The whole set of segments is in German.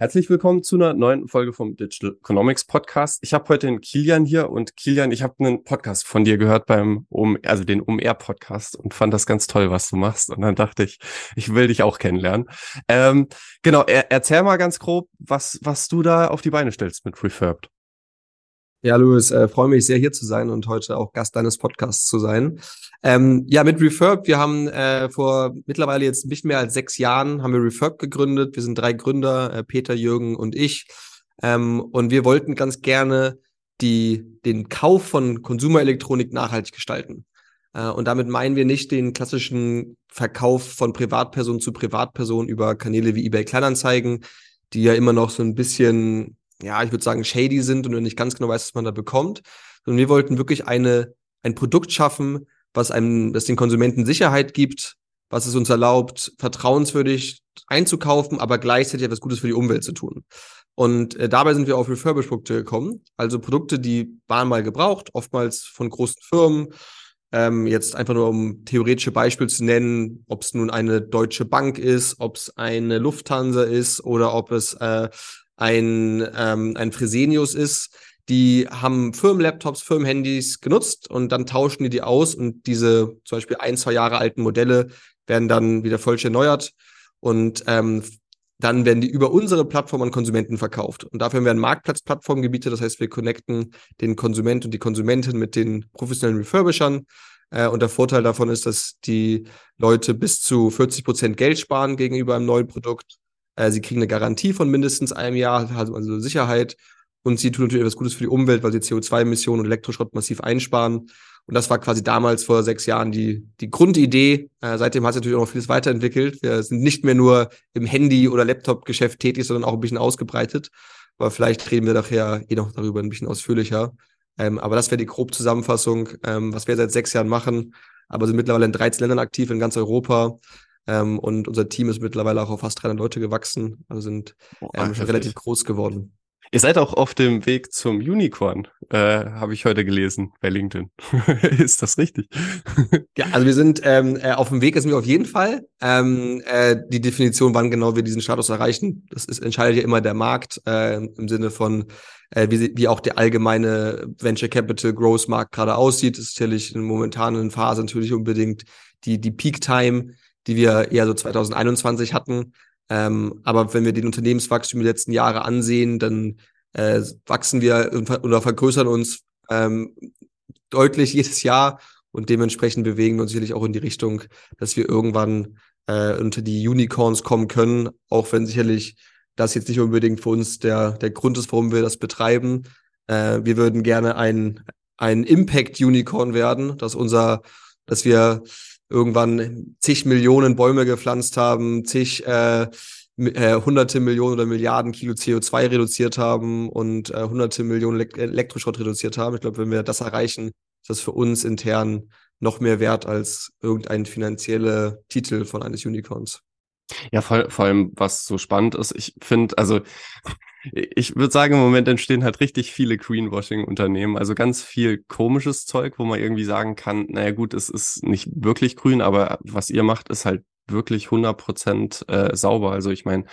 Herzlich willkommen zu einer neuen Folge vom Digital Economics Podcast. Ich habe heute den Kilian hier und Kilian, ich habe einen Podcast von dir gehört beim um also den UMR Podcast und fand das ganz toll, was du machst und dann dachte ich, ich will dich auch kennenlernen. Ähm, genau, er, erzähl mal ganz grob, was was du da auf die Beine stellst mit Refurbed. Ja, Louis, äh, freue mich sehr hier zu sein und heute auch Gast deines Podcasts zu sein. Ähm, ja, mit Refurb, wir haben äh, vor mittlerweile jetzt nicht mehr als sechs Jahren haben wir Refurb gegründet. Wir sind drei Gründer, äh, Peter, Jürgen und ich. Ähm, und wir wollten ganz gerne die, den Kauf von Konsumerelektronik nachhaltig gestalten. Äh, und damit meinen wir nicht den klassischen Verkauf von Privatperson zu Privatperson über Kanäle wie eBay Kleinanzeigen, die ja immer noch so ein bisschen ja, ich würde sagen, shady sind und nicht ganz genau weißt, was man da bekommt. Sondern wir wollten wirklich eine, ein Produkt schaffen, was einem, das den Konsumenten Sicherheit gibt, was es uns erlaubt, vertrauenswürdig einzukaufen, aber gleichzeitig etwas Gutes für die Umwelt zu tun. Und äh, dabei sind wir auf Refurbished-Produkte gekommen. Also Produkte, die waren mal gebraucht, oftmals von großen Firmen. Ähm, jetzt einfach nur um theoretische Beispiele zu nennen, ob es nun eine deutsche Bank ist, ob es eine Lufthansa ist oder ob es äh, ein, ähm, ein Fresenius ist, die haben Firmenlaptops, Firmenhandys genutzt und dann tauschen die die aus und diese zum Beispiel ein, zwei Jahre alten Modelle werden dann wieder vollständig erneuert und ähm, dann werden die über unsere Plattform an Konsumenten verkauft. Und dafür werden Marktplatzplattformen gebietet. Das heißt, wir connecten den Konsument und die Konsumentin mit den professionellen Refurbishern. Äh, und der Vorteil davon ist, dass die Leute bis zu 40 Prozent Geld sparen gegenüber einem neuen Produkt äh, sie kriegen eine Garantie von mindestens einem Jahr, also Sicherheit. Und sie tun natürlich etwas Gutes für die Umwelt, weil sie CO2-Emissionen und Elektroschrott massiv einsparen. Und das war quasi damals vor sechs Jahren die, die Grundidee. Äh, seitdem hat sich natürlich auch noch vieles weiterentwickelt. Wir sind nicht mehr nur im Handy- oder Laptop-Geschäft tätig, sondern auch ein bisschen ausgebreitet. Aber vielleicht reden wir nachher eh noch darüber ein bisschen ausführlicher. Ähm, aber das wäre die grobe Zusammenfassung, ähm, was wir seit sechs Jahren machen. Aber sind mittlerweile in 13 Ländern aktiv in ganz Europa. Ähm, und unser Team ist mittlerweile auch auf fast 300 Leute gewachsen, also sind ähm, schon relativ groß geworden. Ihr seid auch auf dem Weg zum Unicorn, äh, habe ich heute gelesen bei LinkedIn. ist das richtig? ja, also wir sind ähm, äh, auf dem Weg, ist mir auf jeden Fall. Ähm, äh, die Definition, wann genau wir diesen Status erreichen, das ist, entscheidet ja immer der Markt äh, im Sinne von, äh, wie, wie auch der allgemeine Venture Capital Growth Markt gerade aussieht. Das ist sicherlich in momentanen Phase natürlich unbedingt die, die Peak Time die wir eher so 2021 hatten. Ähm, aber wenn wir den Unternehmenswachstum die letzten Jahre ansehen, dann äh, wachsen wir oder vergrößern uns ähm, deutlich jedes Jahr und dementsprechend bewegen wir uns sicherlich auch in die Richtung, dass wir irgendwann äh, unter die Unicorns kommen können, auch wenn sicherlich das jetzt nicht unbedingt für uns der, der Grund ist, warum wir das betreiben. Äh, wir würden gerne ein, ein Impact-Unicorn werden, dass unser, dass wir irgendwann zig Millionen Bäume gepflanzt haben, zig äh, äh, hunderte Millionen oder Milliarden Kilo CO2 reduziert haben und äh, hunderte Millionen Elekt Elektroschrott reduziert haben. Ich glaube, wenn wir das erreichen, ist das für uns intern noch mehr wert als irgendein finanzieller Titel von eines Unicorns. Ja, vor, vor allem, was so spannend ist, ich finde, also ich würde sagen, im Moment entstehen halt richtig viele Greenwashing-Unternehmen. Also ganz viel komisches Zeug, wo man irgendwie sagen kann, naja gut, es ist nicht wirklich grün, aber was ihr macht, ist halt wirklich 100 Prozent äh, sauber. Also ich meine,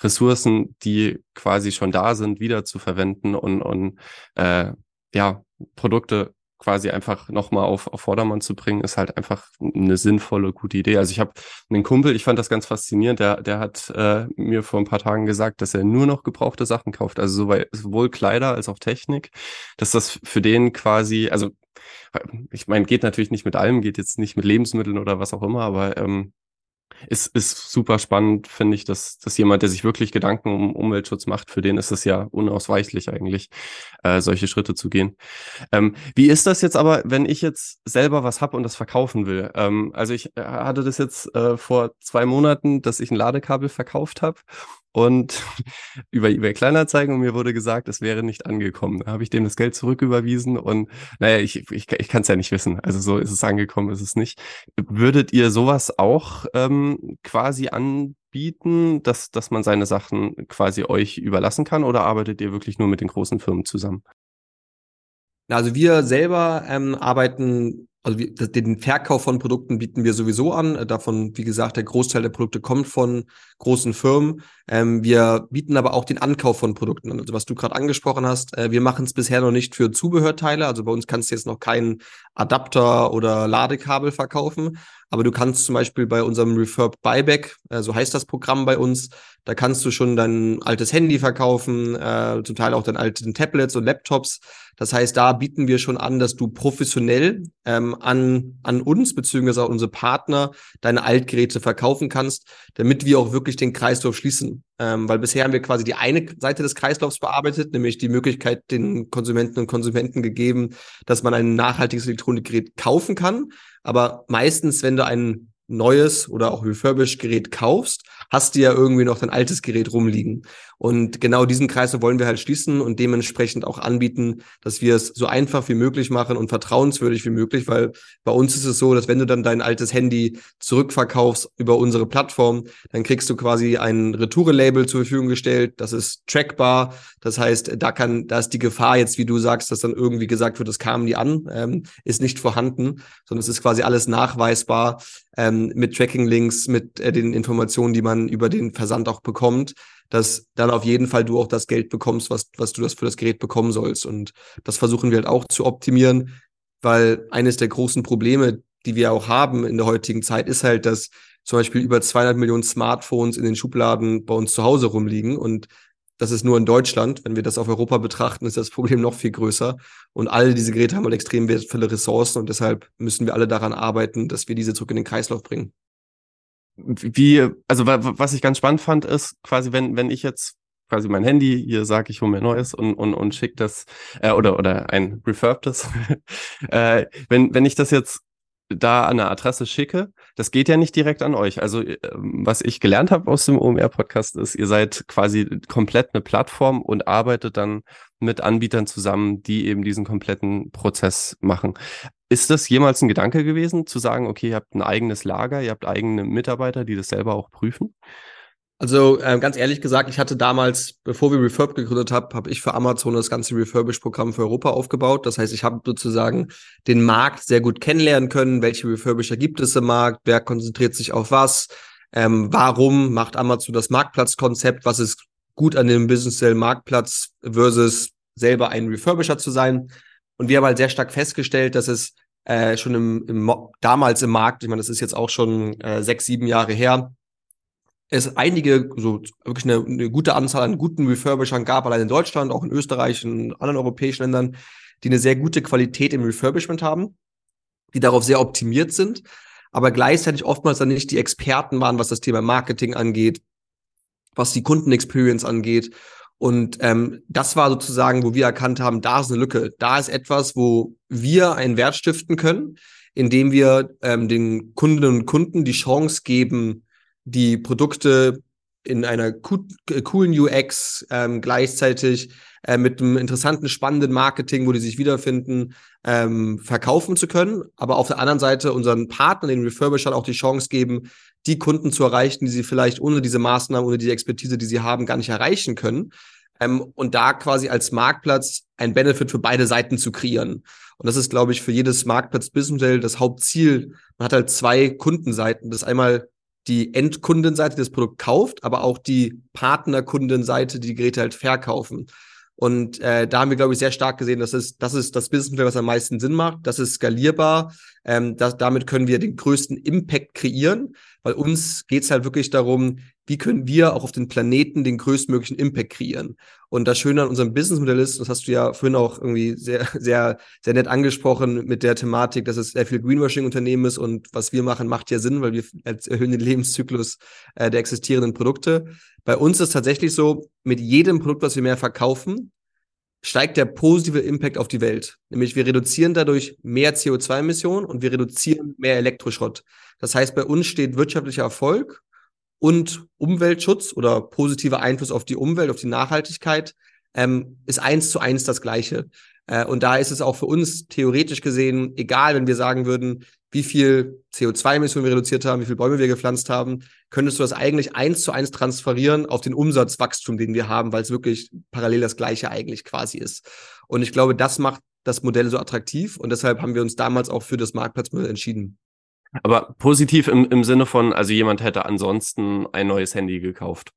Ressourcen, die quasi schon da sind, wieder zu verwenden und, und äh, ja, Produkte quasi einfach nochmal auf, auf Vordermann zu bringen, ist halt einfach eine sinnvolle, gute Idee. Also ich habe einen Kumpel, ich fand das ganz faszinierend, der, der hat äh, mir vor ein paar Tagen gesagt, dass er nur noch gebrauchte Sachen kauft, also sowohl Kleider als auch Technik, dass das für den quasi, also ich meine, geht natürlich nicht mit allem, geht jetzt nicht mit Lebensmitteln oder was auch immer, aber ähm, ist, ist super spannend, finde ich, dass, dass jemand, der sich wirklich Gedanken um Umweltschutz macht, für den ist es ja unausweichlich eigentlich, äh, solche Schritte zu gehen. Ähm, wie ist das jetzt aber, wenn ich jetzt selber was hab und das verkaufen will? Ähm, also ich äh, hatte das jetzt äh, vor zwei Monaten, dass ich ein Ladekabel verkauft habe und über eBay Kleinanzeigen und mir wurde gesagt, es wäre nicht angekommen. Da habe ich dem das Geld zurücküberwiesen und naja, ich, ich, ich kann es ja nicht wissen. Also so ist es angekommen, ist es nicht. Würdet ihr sowas auch ähm, quasi anbieten, dass, dass man seine Sachen quasi euch überlassen kann oder arbeitet ihr wirklich nur mit den großen Firmen zusammen? Also wir selber ähm, arbeiten also den Verkauf von Produkten bieten wir sowieso an. Davon, wie gesagt, der Großteil der Produkte kommt von großen Firmen. Ähm, wir bieten aber auch den Ankauf von Produkten an. Also was du gerade angesprochen hast, äh, wir machen es bisher noch nicht für Zubehörteile. Also bei uns kannst du jetzt noch keinen Adapter oder Ladekabel verkaufen. Aber du kannst zum Beispiel bei unserem Refurb Buyback, äh, so heißt das Programm bei uns, da kannst du schon dein altes Handy verkaufen, äh, zum Teil auch deine alten Tablets und Laptops. Das heißt, da bieten wir schon an, dass du professionell ähm, an, an uns beziehungsweise auch unsere Partner deine Altgeräte verkaufen kannst, damit wir auch wirklich den Kreislauf schließen. Ähm, weil bisher haben wir quasi die eine Seite des Kreislaufs bearbeitet, nämlich die Möglichkeit den Konsumenten und Konsumenten gegeben, dass man ein nachhaltiges Elektronikgerät kaufen kann. Aber meistens, wenn du ein neues oder auch refurbished Gerät kaufst, hast du ja irgendwie noch dein altes Gerät rumliegen. Und genau diesen Kreis wollen wir halt schließen und dementsprechend auch anbieten, dass wir es so einfach wie möglich machen und vertrauenswürdig wie möglich, weil bei uns ist es so, dass wenn du dann dein altes Handy zurückverkaufst über unsere Plattform, dann kriegst du quasi ein Retoure-Label zur Verfügung gestellt. Das ist trackbar. Das heißt, da kann, da ist die Gefahr jetzt, wie du sagst, dass dann irgendwie gesagt wird, es kam nie an, ähm, ist nicht vorhanden, sondern es ist quasi alles nachweisbar ähm, mit Tracking-Links, mit äh, den Informationen, die man über den Versand auch bekommt, dass dann auf jeden Fall du auch das Geld bekommst, was, was du das für das Gerät bekommen sollst. Und das versuchen wir halt auch zu optimieren, weil eines der großen Probleme, die wir auch haben in der heutigen Zeit, ist halt, dass zum Beispiel über 200 Millionen Smartphones in den Schubladen bei uns zu Hause rumliegen und das ist nur in Deutschland. Wenn wir das auf Europa betrachten, ist das Problem noch viel größer. Und alle diese Geräte haben halt extrem wertvolle Ressourcen und deshalb müssen wir alle daran arbeiten, dass wir diese zurück in den Kreislauf bringen. Wie, also was ich ganz spannend fand, ist quasi, wenn, wenn ich jetzt quasi mein Handy, hier sage ich, hol mir neues und, und, und schick das, äh, oder, oder ein refurbtes. äh, wenn, wenn ich das jetzt da an eine Adresse schicke, das geht ja nicht direkt an euch. Also ähm, was ich gelernt habe aus dem OMR-Podcast ist, ihr seid quasi komplett eine Plattform und arbeitet dann mit Anbietern zusammen, die eben diesen kompletten Prozess machen. Ist das jemals ein Gedanke gewesen, zu sagen, okay, ihr habt ein eigenes Lager, ihr habt eigene Mitarbeiter, die das selber auch prüfen? Also äh, ganz ehrlich gesagt, ich hatte damals, bevor wir Refurb gegründet haben, habe ich für Amazon das ganze Refurbish-Programm für Europa aufgebaut. Das heißt, ich habe sozusagen den Markt sehr gut kennenlernen können. Welche Refurbisher gibt es im Markt? Wer konzentriert sich auf was? Ähm, warum macht Amazon das Marktplatzkonzept? Was ist gut an dem Business Cell Marktplatz versus selber ein Refurbisher zu sein? Und wir haben halt sehr stark festgestellt, dass es äh, schon im, im damals im Markt, ich meine, das ist jetzt auch schon äh, sechs, sieben Jahre her, es einige, so wirklich eine, eine gute Anzahl an guten Refurbishern gab, allein in Deutschland, auch in Österreich, in anderen europäischen Ländern, die eine sehr gute Qualität im Refurbishment haben, die darauf sehr optimiert sind, aber gleichzeitig oftmals dann nicht die Experten waren, was das Thema Marketing angeht, was die Kundenexperience angeht. Und ähm, das war sozusagen, wo wir erkannt haben, da ist eine Lücke. Da ist etwas, wo wir einen Wert stiften können, indem wir ähm, den Kundinnen und Kunden die Chance geben, die Produkte in einer coolen UX ähm, gleichzeitig äh, mit einem interessanten, spannenden Marketing, wo die sich wiederfinden, ähm, verkaufen zu können. Aber auf der anderen Seite unseren Partnern, den Refurbishern, auch die Chance geben, die Kunden zu erreichen, die sie vielleicht ohne diese Maßnahmen, ohne die Expertise, die sie haben, gar nicht erreichen können. Ähm, und da quasi als Marktplatz ein Benefit für beide Seiten zu kreieren. Und das ist, glaube ich, für jedes Marktplatz-Business-Modell das Hauptziel. Man hat halt zwei Kundenseiten. Das einmal die Endkundenseite, die das Produkt kauft, aber auch die Partnerkundenseite, die die Geräte halt verkaufen. Und äh, da haben wir, glaube ich, sehr stark gesehen, dass es, das ist das Businessmodell, was am meisten Sinn macht. Das ist skalierbar. Ähm, das, damit können wir den größten Impact kreieren, weil uns geht's halt wirklich darum, wie können wir auch auf den Planeten den größtmöglichen Impact kreieren. Und das Schöne an unserem Businessmodell ist, das hast du ja vorhin auch irgendwie sehr, sehr, sehr nett angesprochen mit der Thematik, dass es sehr viel Greenwashing-Unternehmen ist und was wir machen, macht ja Sinn, weil wir erhöhen den Lebenszyklus äh, der existierenden Produkte. Bei uns ist tatsächlich so, mit jedem Produkt, was wir mehr verkaufen, steigt der positive Impact auf die Welt. Nämlich wir reduzieren dadurch mehr CO2-Emissionen und wir reduzieren mehr Elektroschrott. Das heißt, bei uns steht wirtschaftlicher Erfolg und Umweltschutz oder positiver Einfluss auf die Umwelt, auf die Nachhaltigkeit, ähm, ist eins zu eins das Gleiche. Äh, und da ist es auch für uns theoretisch gesehen egal, wenn wir sagen würden, wie viel CO2-Emissionen wir reduziert haben, wie viele Bäume wir gepflanzt haben, könntest du das eigentlich eins zu eins transferieren auf den Umsatzwachstum, den wir haben, weil es wirklich parallel das Gleiche eigentlich quasi ist. Und ich glaube, das macht das Modell so attraktiv und deshalb haben wir uns damals auch für das Marktplatzmodell entschieden. Aber positiv im, im Sinne von, also jemand hätte ansonsten ein neues Handy gekauft.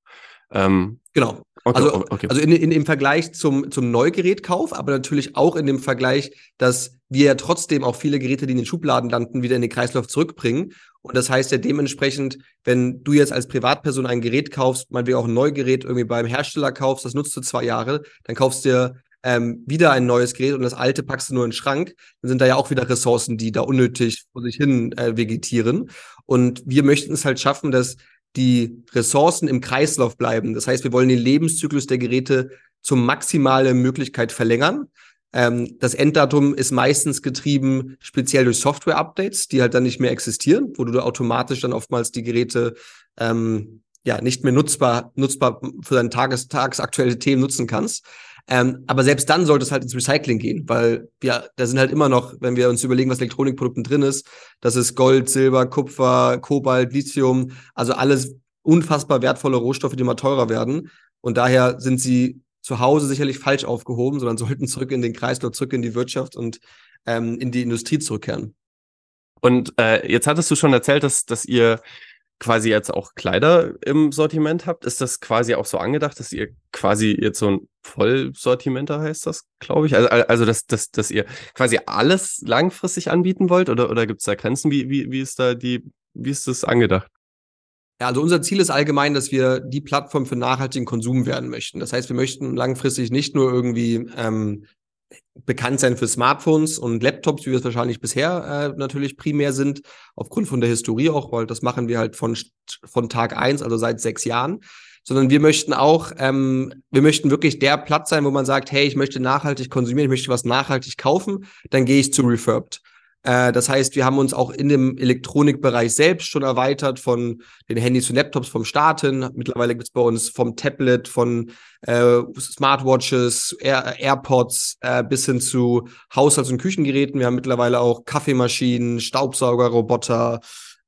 Ähm, genau. Okay, also, okay. also in, in, im Vergleich zum, zum Neugerätkauf, aber natürlich auch in dem Vergleich, dass wir ja trotzdem auch viele Geräte, die in den Schubladen landen, wieder in den Kreislauf zurückbringen. Und das heißt ja dementsprechend, wenn du jetzt als Privatperson ein Gerät kaufst, mal wie auch ein Neugerät irgendwie beim Hersteller kaufst, das nutzt du zwei Jahre, dann kaufst du dir ähm, wieder ein neues Gerät und das alte packst du nur in den Schrank, dann sind da ja auch wieder Ressourcen, die da unnötig vor sich hin äh, vegetieren. Und wir möchten es halt schaffen, dass die Ressourcen im Kreislauf bleiben. Das heißt, wir wollen den Lebenszyklus der Geräte zum maximalen Möglichkeit verlängern. Ähm, das Enddatum ist meistens getrieben speziell durch Software-Updates, die halt dann nicht mehr existieren, wo du automatisch dann oftmals die Geräte ähm, ja nicht mehr nutzbar nutzbar für deine Tages tagesaktuelle Themen nutzen kannst. Ähm, aber selbst dann sollte es halt ins Recycling gehen, weil wir, da sind halt immer noch, wenn wir uns überlegen, was Elektronikprodukten drin ist, das ist Gold, Silber, Kupfer, Kobalt, Lithium, also alles unfassbar wertvolle Rohstoffe, die immer teurer werden. Und daher sind sie zu Hause sicherlich falsch aufgehoben, sondern sollten zurück in den Kreislauf, zurück in die Wirtschaft und ähm, in die Industrie zurückkehren. Und äh, jetzt hattest du schon erzählt, dass, dass ihr quasi jetzt auch Kleider im Sortiment habt, ist das quasi auch so angedacht, dass ihr quasi jetzt so ein Vollsortimenter heißt das, glaube ich? Also, also dass, dass, dass ihr quasi alles langfristig anbieten wollt oder, oder gibt es da Grenzen? Wie, wie, wie ist da die, wie ist das angedacht? Ja, also unser Ziel ist allgemein, dass wir die Plattform für nachhaltigen Konsum werden möchten. Das heißt, wir möchten langfristig nicht nur irgendwie ähm, bekannt sein für Smartphones und Laptops, wie wir es wahrscheinlich bisher äh, natürlich primär sind, aufgrund von der Historie auch, weil das machen wir halt von, von Tag eins, also seit sechs Jahren. Sondern wir möchten auch, ähm, wir möchten wirklich der Platz sein, wo man sagt, hey, ich möchte nachhaltig konsumieren, ich möchte was nachhaltig kaufen, dann gehe ich zu Refurbed. Äh, das heißt, wir haben uns auch in dem Elektronikbereich selbst schon erweitert von den Handys und Laptops vom Starten. Mittlerweile gibt es bei uns vom Tablet, von äh, Smartwatches, Air AirPods äh, bis hin zu Haushalts- und Küchengeräten. Wir haben mittlerweile auch Kaffeemaschinen, Staubsaugerroboter,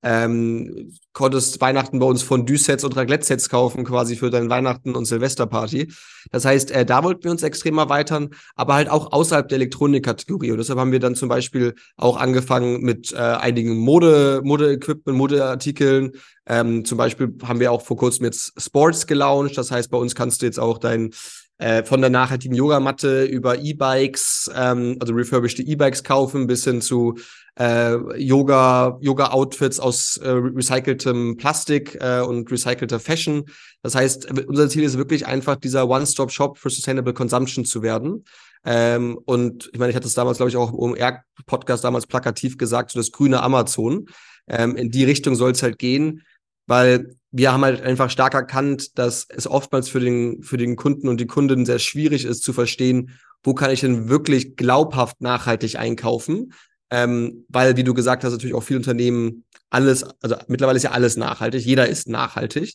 ähm, konntest Weihnachten bei uns Fondue-Sets und Raclette-Sets kaufen, quasi für dein Weihnachten- und Silvesterparty. Das heißt, äh, da wollten wir uns extrem erweitern, aber halt auch außerhalb der Elektronikkategorie. Und deshalb haben wir dann zum Beispiel auch angefangen mit äh, einigen Mode, Mode-Equipment, Modeartikeln. Ähm, zum Beispiel haben wir auch vor kurzem jetzt Sports gelauncht. Das heißt, bei uns kannst du jetzt auch dein äh, von der nachhaltigen Yogamatte über E-Bikes, ähm, also refurbished E-Bikes kaufen, bis hin zu äh, Yoga, Yoga-Outfits aus äh, recyceltem Plastik äh, und recycelter Fashion. Das heißt, unser Ziel ist wirklich einfach, dieser One-Stop-Shop für Sustainable Consumption zu werden. Ähm, und ich meine, ich hatte es damals, glaube ich, auch im OMR-Podcast damals plakativ gesagt, so das grüne Amazon. Ähm, in die Richtung soll es halt gehen, weil wir haben halt einfach stark erkannt, dass es oftmals für den, für den Kunden und die Kunden sehr schwierig ist zu verstehen, wo kann ich denn wirklich glaubhaft nachhaltig einkaufen? Ähm, weil, wie du gesagt hast, natürlich auch viele Unternehmen alles, also mittlerweile ist ja alles nachhaltig, jeder ist nachhaltig.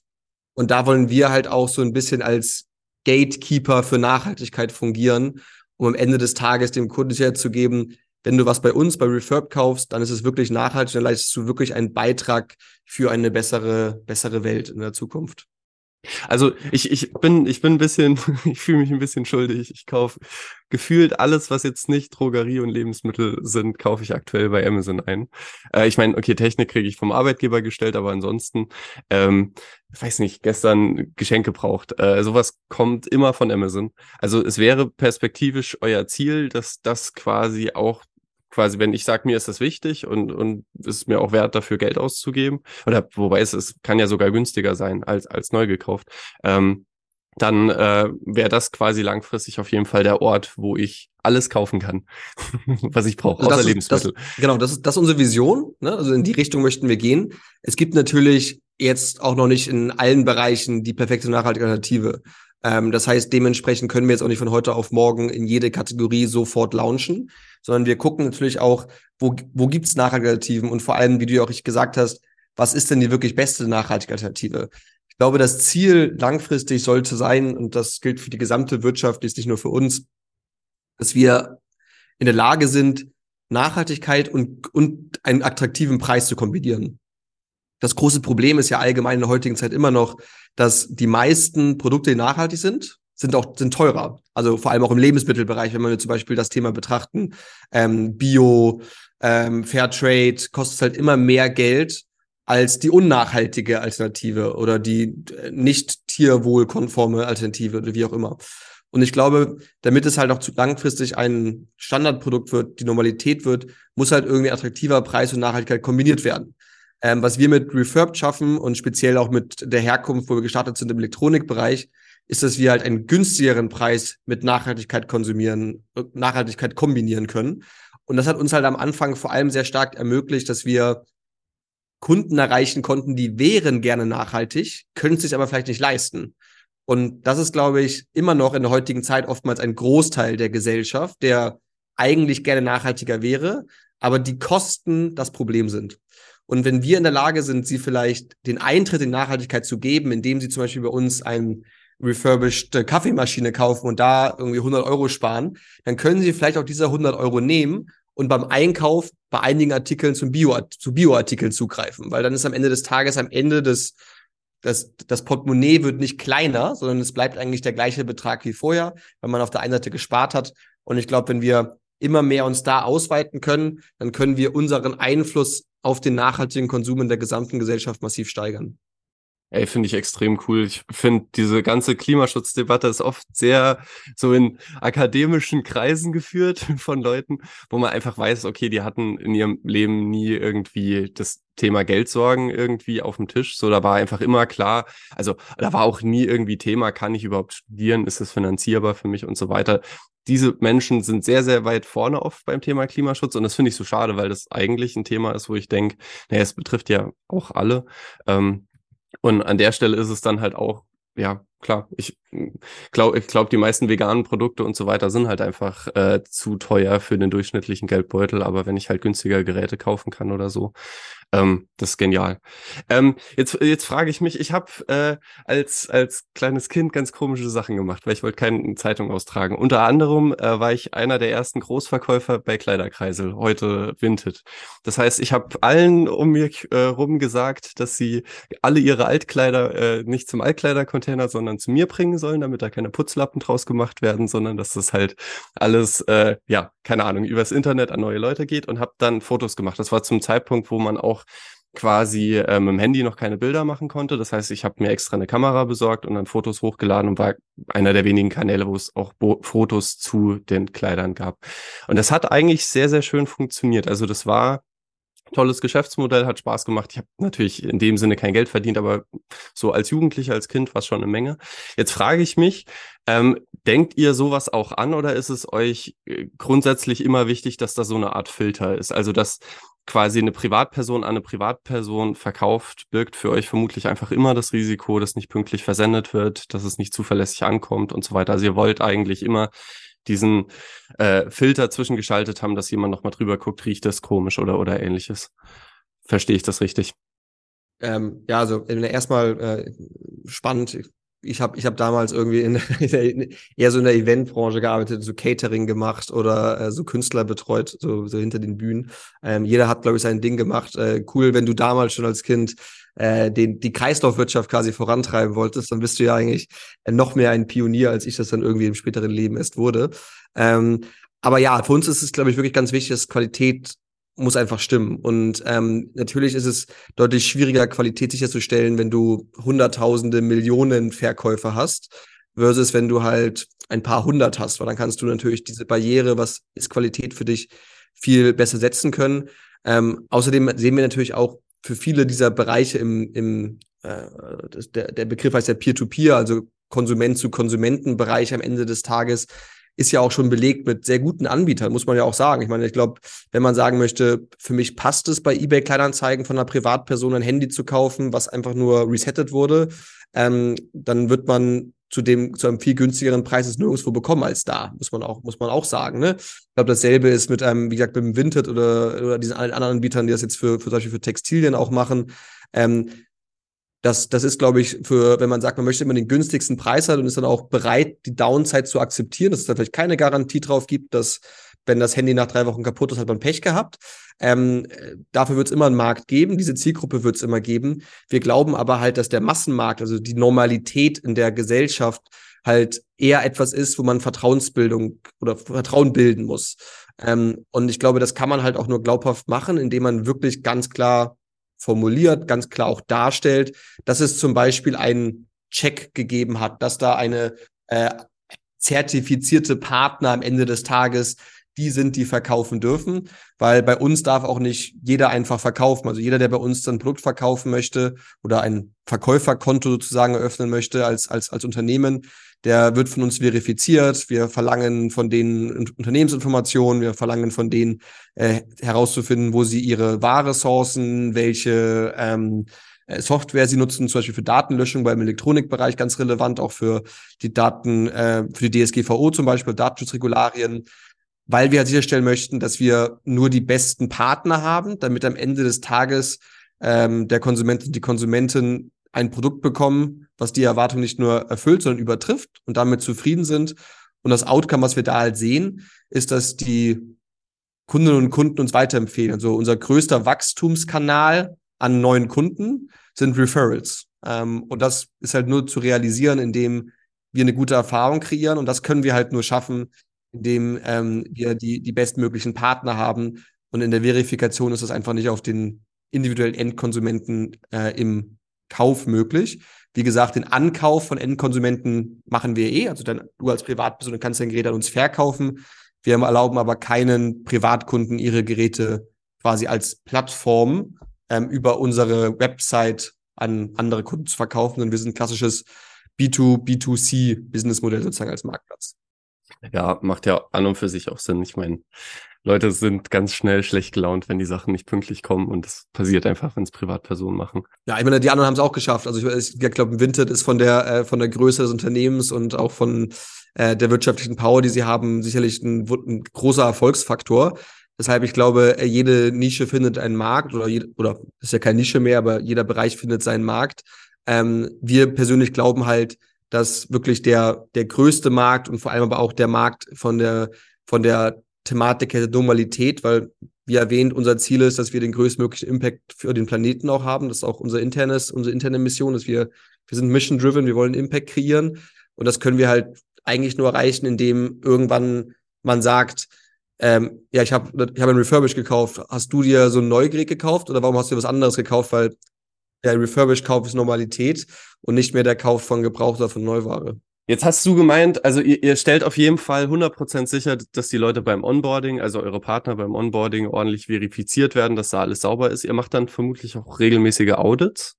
Und da wollen wir halt auch so ein bisschen als Gatekeeper für Nachhaltigkeit fungieren, um am Ende des Tages dem Kunden sicher zu geben, wenn du was bei uns, bei Refurb kaufst, dann ist es wirklich nachhaltig, dann leistest du wirklich einen Beitrag für eine bessere, bessere Welt in der Zukunft. Also ich, ich bin, ich bin ein bisschen, ich fühle mich ein bisschen schuldig. Ich kaufe gefühlt alles, was jetzt nicht Drogerie und Lebensmittel sind, kaufe ich aktuell bei Amazon ein. Äh, ich meine, okay, Technik kriege ich vom Arbeitgeber gestellt, aber ansonsten, ähm, weiß nicht, gestern Geschenke braucht. Äh, sowas kommt immer von Amazon. Also es wäre perspektivisch euer Ziel, dass das quasi auch quasi, wenn ich sage, mir ist das wichtig und, und ist mir auch wert, dafür Geld auszugeben, oder wobei es, es kann ja sogar günstiger sein als, als neu gekauft, ähm, dann äh, wäre das quasi langfristig auf jeden Fall der Ort, wo ich alles kaufen kann, was ich brauche, also außer Lebensmittel. Das, genau, das ist, das ist unsere Vision. Ne? Also in die Richtung möchten wir gehen. Es gibt natürlich jetzt auch noch nicht in allen Bereichen die perfekte nachhaltige Alternative. Ähm, das heißt, dementsprechend können wir jetzt auch nicht von heute auf morgen in jede Kategorie sofort launchen, sondern wir gucken natürlich auch, wo, wo gibt es nachhaltige Alternativen und vor allem, wie du ja auch richtig gesagt hast, was ist denn die wirklich beste nachhaltige Alternative? Ich glaube, das Ziel langfristig sollte sein, und das gilt für die gesamte Wirtschaft, ist nicht nur für uns, dass wir in der Lage sind, Nachhaltigkeit und, und einen attraktiven Preis zu kombinieren. Das große Problem ist ja allgemein in der heutigen Zeit immer noch, dass die meisten Produkte nachhaltig sind, sind auch sind teurer. Also vor allem auch im Lebensmittelbereich, wenn wir zum Beispiel das Thema betrachten, ähm, Bio, ähm, Fairtrade, kostet halt immer mehr Geld als die unnachhaltige Alternative oder die äh, nicht tierwohlkonforme Alternative oder wie auch immer. Und ich glaube, damit es halt auch zu langfristig ein Standardprodukt wird, die Normalität wird, muss halt irgendwie attraktiver Preis und Nachhaltigkeit kombiniert werden. Ähm, was wir mit Refurb schaffen und speziell auch mit der Herkunft, wo wir gestartet sind im Elektronikbereich, ist, dass wir halt einen günstigeren Preis mit Nachhaltigkeit konsumieren, Nachhaltigkeit kombinieren können. Und das hat uns halt am Anfang vor allem sehr stark ermöglicht, dass wir Kunden erreichen konnten, die wären gerne nachhaltig, können es sich aber vielleicht nicht leisten. Und das ist, glaube ich, immer noch in der heutigen Zeit oftmals ein Großteil der Gesellschaft, der eigentlich gerne nachhaltiger wäre, aber die Kosten das Problem sind. Und wenn wir in der Lage sind, sie vielleicht den Eintritt in Nachhaltigkeit zu geben, indem sie zum Beispiel bei uns ein refurbished Kaffeemaschine kaufen und da irgendwie 100 Euro sparen, dann können sie vielleicht auch diese 100 Euro nehmen und beim Einkauf bei einigen Artikeln zum Bio, zu Bioartikeln zugreifen, weil dann ist am Ende des Tages, am Ende des, das, das Portemonnaie wird nicht kleiner, sondern es bleibt eigentlich der gleiche Betrag wie vorher, weil man auf der einen Seite gespart hat. Und ich glaube, wenn wir immer mehr uns da ausweiten können, dann können wir unseren Einfluss auf den nachhaltigen Konsum in der gesamten Gesellschaft massiv steigern. Ey, finde ich extrem cool. Ich finde, diese ganze Klimaschutzdebatte ist oft sehr so in akademischen Kreisen geführt von Leuten, wo man einfach weiß, okay, die hatten in ihrem Leben nie irgendwie das Thema Geldsorgen irgendwie auf dem Tisch. So, da war einfach immer klar, also da war auch nie irgendwie Thema, kann ich überhaupt studieren, ist es finanzierbar für mich und so weiter. Diese Menschen sind sehr, sehr weit vorne oft beim Thema Klimaschutz und das finde ich so schade, weil das eigentlich ein Thema ist, wo ich denke, naja, es betrifft ja auch alle. Ähm, und an der Stelle ist es dann halt auch, ja, klar, ich glaube, ich glaube, die meisten veganen Produkte und so weiter sind halt einfach äh, zu teuer für den durchschnittlichen Geldbeutel. Aber wenn ich halt günstiger Geräte kaufen kann oder so, ähm, das ist genial. Ähm, jetzt, jetzt frage ich mich, ich habe äh, als, als kleines Kind ganz komische Sachen gemacht, weil ich wollte keine Zeitung austragen. Unter anderem äh, war ich einer der ersten Großverkäufer bei Kleiderkreisel, heute Vinted. Das heißt, ich habe allen um mir äh, rum gesagt, dass sie alle ihre Altkleider äh, nicht zum Altkleidercontainer, sondern zu mir bringen sollen, damit da keine Putzlappen draus gemacht werden, sondern dass das halt alles, äh, ja, keine Ahnung, übers Internet an neue Leute geht und habe dann Fotos gemacht. Das war zum Zeitpunkt, wo man auch quasi äh, mit dem Handy noch keine Bilder machen konnte. Das heißt, ich habe mir extra eine Kamera besorgt und dann Fotos hochgeladen und war einer der wenigen Kanäle, wo es auch Bo Fotos zu den Kleidern gab. Und das hat eigentlich sehr, sehr schön funktioniert. Also das war tolles Geschäftsmodell, hat Spaß gemacht. Ich habe natürlich in dem Sinne kein Geld verdient, aber so als Jugendlicher, als Kind war es schon eine Menge. Jetzt frage ich mich, ähm, denkt ihr sowas auch an oder ist es euch äh, grundsätzlich immer wichtig, dass da so eine Art Filter ist? Also dass quasi eine Privatperson an eine Privatperson verkauft, birgt für euch vermutlich einfach immer das Risiko, dass nicht pünktlich versendet wird, dass es nicht zuverlässig ankommt und so weiter. Also ihr wollt eigentlich immer diesen äh, Filter zwischengeschaltet haben, dass jemand nochmal drüber guckt, riecht das komisch oder, oder ähnliches. Verstehe ich das richtig? Ähm, ja, also erstmal äh, spannend ich habe ich hab damals irgendwie in, in eher so in der Eventbranche gearbeitet, so Catering gemacht oder äh, so Künstler betreut, so, so hinter den Bühnen. Ähm, jeder hat, glaube ich, sein Ding gemacht. Äh, cool, wenn du damals schon als Kind äh, den, die Kreislaufwirtschaft quasi vorantreiben wolltest, dann bist du ja eigentlich noch mehr ein Pionier, als ich das dann irgendwie im späteren Leben erst wurde. Ähm, aber ja, für uns ist es, glaube ich, wirklich ganz wichtig, dass Qualität muss einfach stimmen. Und ähm, natürlich ist es deutlich schwieriger, Qualität sicherzustellen, wenn du Hunderttausende, Millionen Verkäufer hast, versus wenn du halt ein paar hundert hast, weil dann kannst du natürlich diese Barriere, was ist Qualität für dich, viel besser setzen können. Ähm, außerdem sehen wir natürlich auch für viele dieser Bereiche im, im äh, das, der, der Begriff heißt ja Peer-to-Peer, -Peer, also Konsument zu Konsumentenbereich am Ende des Tages, ist ja auch schon belegt mit sehr guten Anbietern, muss man ja auch sagen. Ich meine, ich glaube, wenn man sagen möchte, für mich passt es bei eBay Kleinanzeigen von einer Privatperson ein Handy zu kaufen, was einfach nur resettet wurde, ähm, dann wird man zu dem zu einem viel günstigeren Preis es nirgendwo bekommen als da, muss man auch muss man auch sagen. Ne? Ich glaube, dasselbe ist mit einem, wie gesagt, mit dem Vinted oder oder diesen allen anderen Anbietern, die das jetzt für für zum Beispiel für Textilien auch machen. Ähm, das, das ist, glaube ich, für, wenn man sagt, man möchte immer den günstigsten Preis haben und ist dann auch bereit, die Downside zu akzeptieren, dass es da vielleicht keine Garantie drauf gibt, dass, wenn das Handy nach drei Wochen kaputt ist, hat man Pech gehabt. Ähm, dafür wird es immer einen Markt geben, diese Zielgruppe wird es immer geben. Wir glauben aber halt, dass der Massenmarkt, also die Normalität in der Gesellschaft, halt eher etwas ist, wo man Vertrauensbildung oder Vertrauen bilden muss. Ähm, und ich glaube, das kann man halt auch nur glaubhaft machen, indem man wirklich ganz klar formuliert, ganz klar auch darstellt, dass es zum Beispiel einen Check gegeben hat, dass da eine äh, zertifizierte Partner am Ende des Tages die sind, die verkaufen dürfen, weil bei uns darf auch nicht jeder einfach verkaufen. Also jeder, der bei uns ein Produkt verkaufen möchte oder ein Verkäuferkonto sozusagen eröffnen möchte als, als, als Unternehmen, der wird von uns verifiziert. Wir verlangen von denen Unternehmensinformationen, wir verlangen von denen äh, herauszufinden, wo sie ihre Ware sourcen, welche ähm, äh, Software sie nutzen, zum Beispiel für Datenlöschung beim Elektronikbereich ganz relevant, auch für die Daten, äh, für die DSGVO zum Beispiel, Datenschutzregularien, weil wir halt sicherstellen möchten, dass wir nur die besten Partner haben, damit am Ende des Tages ähm, der Konsument und die Konsumentin ein Produkt bekommen, was die Erwartung nicht nur erfüllt, sondern übertrifft und damit zufrieden sind. Und das Outcome, was wir da halt sehen, ist, dass die Kundinnen und Kunden uns weiterempfehlen. Also unser größter Wachstumskanal an neuen Kunden sind Referrals. Ähm, und das ist halt nur zu realisieren, indem wir eine gute Erfahrung kreieren. Und das können wir halt nur schaffen, indem ähm, wir die, die bestmöglichen Partner haben. Und in der Verifikation ist das einfach nicht auf den individuellen Endkonsumenten äh, im Kauf möglich. Wie gesagt, den Ankauf von Endkonsumenten machen wir eh. Also dann, du als Privatperson kannst dein Gerät an uns verkaufen. Wir erlauben aber keinen Privatkunden ihre Geräte quasi als Plattform ähm, über unsere Website an andere Kunden zu verkaufen. Und wir sind ein klassisches B2, B2C Businessmodell sozusagen als Marktplatz. Ja, macht ja an und für sich auch Sinn. Ich meine, Leute sind ganz schnell schlecht gelaunt, wenn die Sachen nicht pünktlich kommen und das passiert einfach, wenn es Privatpersonen machen. Ja, ich meine, die anderen haben es auch geschafft. Also ich, ich glaube, Vinted ist von der äh, von der Größe des Unternehmens und auch von äh, der wirtschaftlichen Power, die sie haben, sicherlich ein, ein großer Erfolgsfaktor. Deshalb, ich glaube, äh, jede Nische findet einen Markt oder jede, oder ist ja keine Nische mehr, aber jeder Bereich findet seinen Markt. Ähm, wir persönlich glauben halt, dass wirklich der, der größte Markt und vor allem aber auch der Markt von der, von der Thematik der Normalität, weil, wie erwähnt, unser Ziel ist, dass wir den größtmöglichen Impact für den Planeten auch haben. Das ist auch unser internes, unsere interne Mission, dass wir, wir sind mission-driven, wir wollen Impact kreieren. Und das können wir halt eigentlich nur erreichen, indem irgendwann man sagt, ähm, ja, ich habe ich hab ein Refurbish gekauft. Hast du dir so ein Neugerät gekauft oder warum hast du was anderes gekauft? Weil der Refurbish-Kauf ist Normalität und nicht mehr der Kauf von Gebrauch oder von Neuware. Jetzt hast du gemeint, also ihr, ihr stellt auf jeden Fall 100% sicher, dass die Leute beim Onboarding, also eure Partner beim Onboarding ordentlich verifiziert werden, dass da alles sauber ist. Ihr macht dann vermutlich auch regelmäßige Audits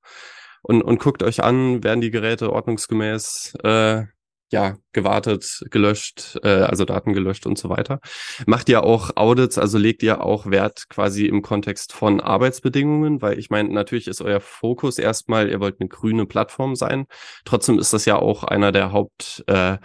und, und guckt euch an, werden die Geräte ordnungsgemäß äh, ja, gewartet, gelöscht, äh, also Daten gelöscht und so weiter. Macht ihr auch Audits, also legt ihr auch Wert quasi im Kontext von Arbeitsbedingungen, weil ich meine, natürlich ist euer Fokus erstmal, ihr wollt eine grüne Plattform sein. Trotzdem ist das ja auch einer der Haupt äh,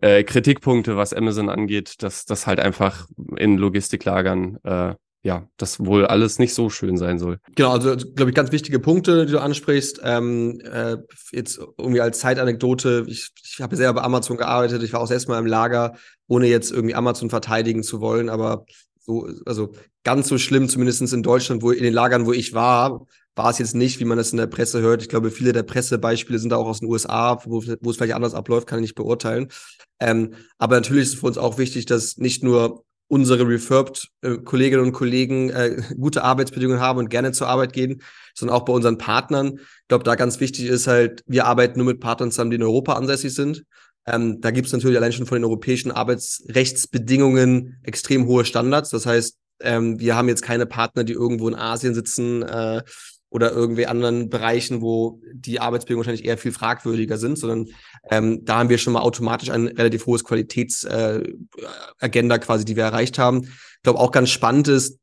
äh, Kritikpunkte, was Amazon angeht, dass das halt einfach in Logistiklagern äh, ja, das wohl alles nicht so schön sein soll. Genau, also glaube ich, ganz wichtige Punkte, die du ansprichst. Ähm, äh, jetzt irgendwie als Zeitanekdote, ich, ich habe sehr bei Amazon gearbeitet, ich war auch selbst mal im Lager, ohne jetzt irgendwie Amazon verteidigen zu wollen, aber so, also ganz so schlimm, zumindest in Deutschland, wo in den Lagern, wo ich war, war es jetzt nicht, wie man das in der Presse hört. Ich glaube, viele der Pressebeispiele sind da auch aus den USA, wo, wo es vielleicht anders abläuft, kann ich nicht beurteilen. Ähm, aber natürlich ist es für uns auch wichtig, dass nicht nur unsere refurbed äh, und Kollegen äh, gute Arbeitsbedingungen haben und gerne zur Arbeit gehen, sondern auch bei unseren Partnern. Ich glaube, da ganz wichtig ist halt, wir arbeiten nur mit Partnern zusammen, die in Europa ansässig sind. Ähm, da gibt es natürlich allein schon von den europäischen Arbeitsrechtsbedingungen extrem hohe Standards. Das heißt, ähm, wir haben jetzt keine Partner, die irgendwo in Asien sitzen äh, oder irgendwie anderen Bereichen, wo die Arbeitsbedingungen wahrscheinlich eher viel fragwürdiger sind, sondern ähm, da haben wir schon mal automatisch ein relativ hohes Qualitätsagenda äh, quasi, die wir erreicht haben. Ich glaube, auch ganz spannend ist,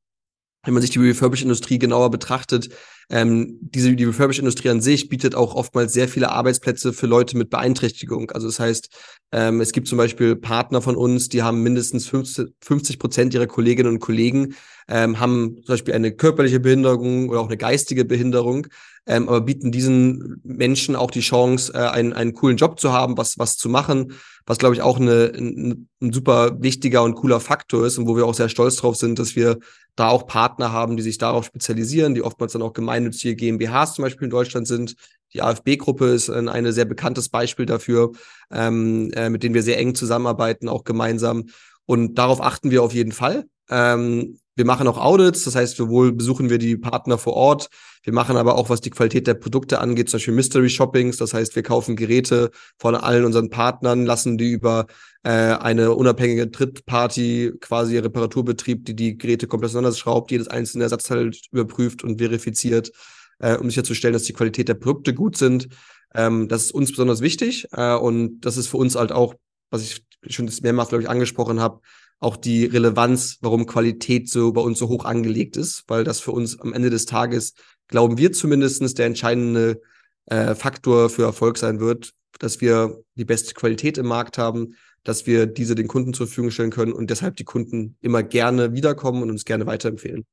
wenn man sich die Refurbish-Industrie genauer betrachtet, ähm, diese die Refurbish-Industrie an sich bietet auch oftmals sehr viele Arbeitsplätze für Leute mit Beeinträchtigung. Also das heißt, ähm, es gibt zum Beispiel Partner von uns, die haben mindestens 50 Prozent ihrer Kolleginnen und Kollegen ähm, haben zum Beispiel eine körperliche Behinderung oder auch eine geistige Behinderung, ähm, aber bieten diesen Menschen auch die Chance, äh, einen, einen coolen Job zu haben, was, was zu machen, was, glaube ich, auch eine, ein, ein super wichtiger und cooler Faktor ist und wo wir auch sehr stolz drauf sind, dass wir da auch Partner haben, die sich darauf spezialisieren, die oftmals dann auch gemeinnützige GmbHs zum Beispiel in Deutschland sind. Die AfB-Gruppe ist ein, ein sehr bekanntes Beispiel dafür, ähm, äh, mit denen wir sehr eng zusammenarbeiten, auch gemeinsam. Und darauf achten wir auf jeden Fall. Ähm, wir machen auch Audits, das heißt, sowohl besuchen wir die Partner vor Ort, wir machen aber auch, was die Qualität der Produkte angeht, zum Beispiel Mystery Shoppings, das heißt, wir kaufen Geräte von allen unseren Partnern, lassen die über äh, eine unabhängige Drittparty, quasi Reparaturbetrieb, die die Geräte komplett schraubt, jedes einzelne Ersatzteil überprüft und verifiziert, äh, um sicherzustellen, dass die Qualität der Produkte gut sind. Ähm, das ist uns besonders wichtig äh, und das ist für uns halt auch, was ich schon mehrmals, glaube ich, angesprochen habe, auch die Relevanz, warum Qualität so bei uns so hoch angelegt ist, weil das für uns am Ende des Tages, glauben wir zumindestens der entscheidende äh, Faktor für Erfolg sein wird, dass wir die beste Qualität im Markt haben, dass wir diese den Kunden zur Verfügung stellen können und deshalb die Kunden immer gerne wiederkommen und uns gerne weiterempfehlen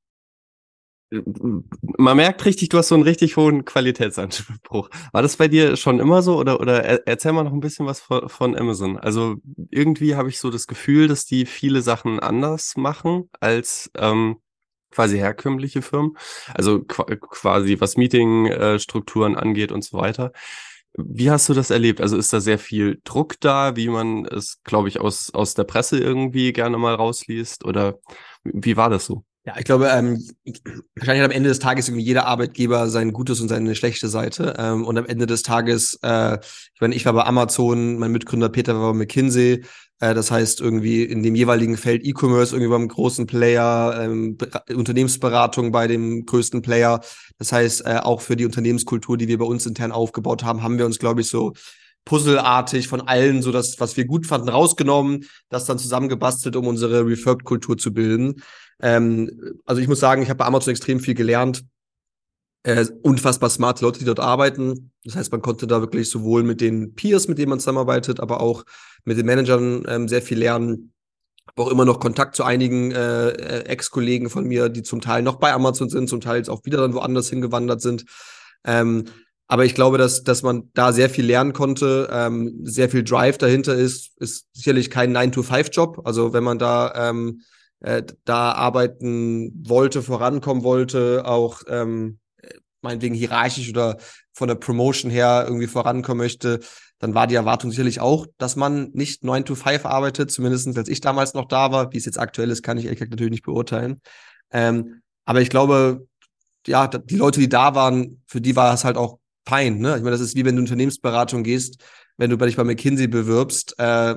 man merkt richtig, du hast so einen richtig hohen Qualitätsanspruch. War das bei dir schon immer so oder, oder erzähl mal noch ein bisschen was von, von Amazon? Also irgendwie habe ich so das Gefühl, dass die viele Sachen anders machen als ähm, quasi herkömmliche Firmen. Also quasi was Meetingstrukturen angeht und so weiter. Wie hast du das erlebt? Also ist da sehr viel Druck da, wie man es, glaube ich, aus, aus der Presse irgendwie gerne mal rausliest? Oder wie war das so? Ja, ich glaube, ähm, wahrscheinlich hat am Ende des Tages irgendwie jeder Arbeitgeber sein gutes und seine schlechte Seite. Ähm, und am Ende des Tages, äh, ich meine, ich war bei Amazon, mein Mitgründer Peter war bei McKinsey. Äh, das heißt, irgendwie in dem jeweiligen Feld E-Commerce irgendwie beim großen Player, ähm, Unternehmensberatung bei dem größten Player. Das heißt, äh, auch für die Unternehmenskultur, die wir bei uns intern aufgebaut haben, haben wir uns, glaube ich, so puzzelartig von allen so das, was wir gut fanden, rausgenommen, das dann zusammengebastelt, um unsere Refurbed-Kultur zu bilden. Ähm, also ich muss sagen, ich habe bei Amazon extrem viel gelernt. Äh, unfassbar smarte Leute, die dort arbeiten. Das heißt, man konnte da wirklich sowohl mit den Peers, mit denen man zusammenarbeitet, aber auch mit den Managern ähm, sehr viel lernen. Habe auch immer noch Kontakt zu einigen äh, äh, Ex-Kollegen von mir, die zum Teil noch bei Amazon sind, zum Teil jetzt auch wieder dann woanders hingewandert sind. Ähm, aber ich glaube, dass, dass man da sehr viel lernen konnte, ähm, sehr viel Drive dahinter ist, ist sicherlich kein 9-to-5-Job. Also wenn man da ähm, äh, da arbeiten wollte, vorankommen wollte, auch ähm, meinetwegen hierarchisch oder von der Promotion her irgendwie vorankommen möchte, dann war die Erwartung sicherlich auch, dass man nicht 9 to 5 arbeitet, zumindest als ich damals noch da war. Wie es jetzt aktuell ist, kann ich ehrlich gesagt natürlich nicht beurteilen. Ähm, aber ich glaube, ja, die Leute, die da waren, für die war es halt auch fein. Ne? Ich meine, das ist wie wenn du Unternehmensberatung gehst, wenn du dich bei McKinsey bewirbst, äh,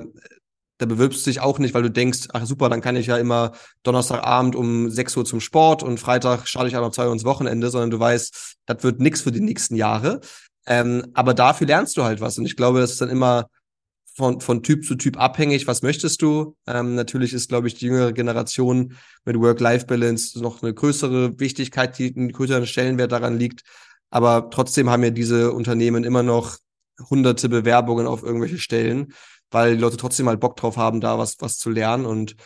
da bewirbst du dich auch nicht, weil du denkst, ach super, dann kann ich ja immer Donnerstagabend um 6 Uhr zum Sport und Freitag schaue ich einmal zwei Uhr ins Wochenende, sondern du weißt, das wird nichts für die nächsten Jahre. Ähm, aber dafür lernst du halt was. Und ich glaube, das ist dann immer von, von Typ zu Typ abhängig, was möchtest du. Ähm, natürlich ist, glaube ich, die jüngere Generation mit Work-Life-Balance noch eine größere Wichtigkeit, die einen größeren Stellenwert daran liegt. Aber trotzdem haben ja diese Unternehmen immer noch hunderte Bewerbungen auf irgendwelche Stellen weil die Leute trotzdem halt Bock drauf haben, da was, was zu lernen und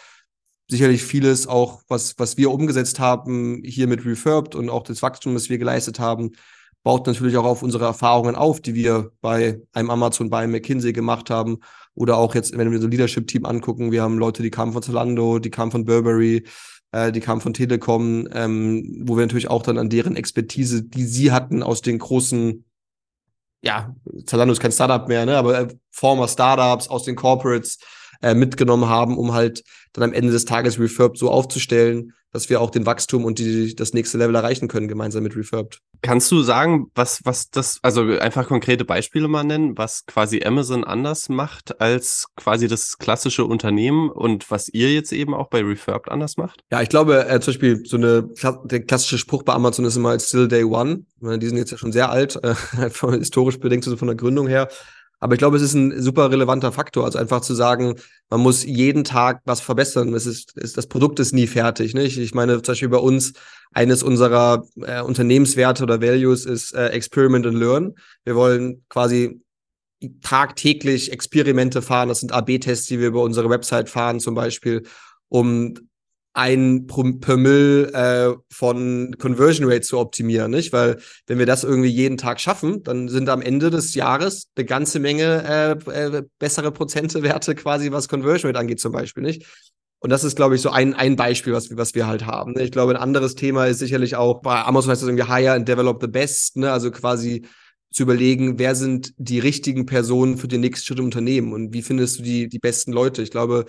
sicherlich vieles auch, was, was wir umgesetzt haben, hier mit Refurbed und auch das Wachstum, das wir geleistet haben, baut natürlich auch auf unsere Erfahrungen auf, die wir bei einem Amazon, bei einem McKinsey gemacht haben. Oder auch jetzt, wenn wir so ein Leadership-Team angucken, wir haben Leute, die kamen von Zalando, die kamen von Burberry, äh, die kamen von Telekom, ähm, wo wir natürlich auch dann an deren Expertise, die sie hatten aus den großen ja, Zalando ist kein Startup mehr, ne, aber äh, former Startups aus den Corporates äh, mitgenommen haben, um halt dann am Ende des Tages Refurbed so aufzustellen, dass wir auch den Wachstum und die, das nächste Level erreichen können, gemeinsam mit Refurbed. Kannst du sagen, was, was das, also einfach konkrete Beispiele mal nennen, was quasi Amazon anders macht als quasi das klassische Unternehmen und was ihr jetzt eben auch bei Refurbed anders macht? Ja, ich glaube, äh, zum Beispiel so eine, der klassische Spruch bei Amazon ist immer still day one. Die sind jetzt ja schon sehr alt, äh, historisch bedingt, also von der Gründung her. Aber ich glaube, es ist ein super relevanter Faktor. Also einfach zu sagen, man muss jeden Tag was verbessern. Es ist, ist das Produkt ist nie fertig. Nicht? Ich meine, zum Beispiel bei uns, eines unserer äh, Unternehmenswerte oder Values ist äh, Experiment and Learn. Wir wollen quasi tagtäglich Experimente fahren. Das sind AB-Tests, die wir über unsere Website fahren, zum Beispiel, um ein per Mill äh, von Conversion Rate zu optimieren, nicht? Weil wenn wir das irgendwie jeden Tag schaffen, dann sind am Ende des Jahres eine ganze Menge äh, äh, bessere Prozentewerte quasi, was Conversion Rate angeht zum Beispiel, nicht? Und das ist, glaube ich, so ein, ein Beispiel, was, was wir halt haben. Ne? Ich glaube, ein anderes Thema ist sicherlich auch, bei Amazon heißt das irgendwie Hire and Develop the Best, ne? also quasi zu überlegen, wer sind die richtigen Personen für den nächsten Schritt im Unternehmen und wie findest du die, die besten Leute? Ich glaube,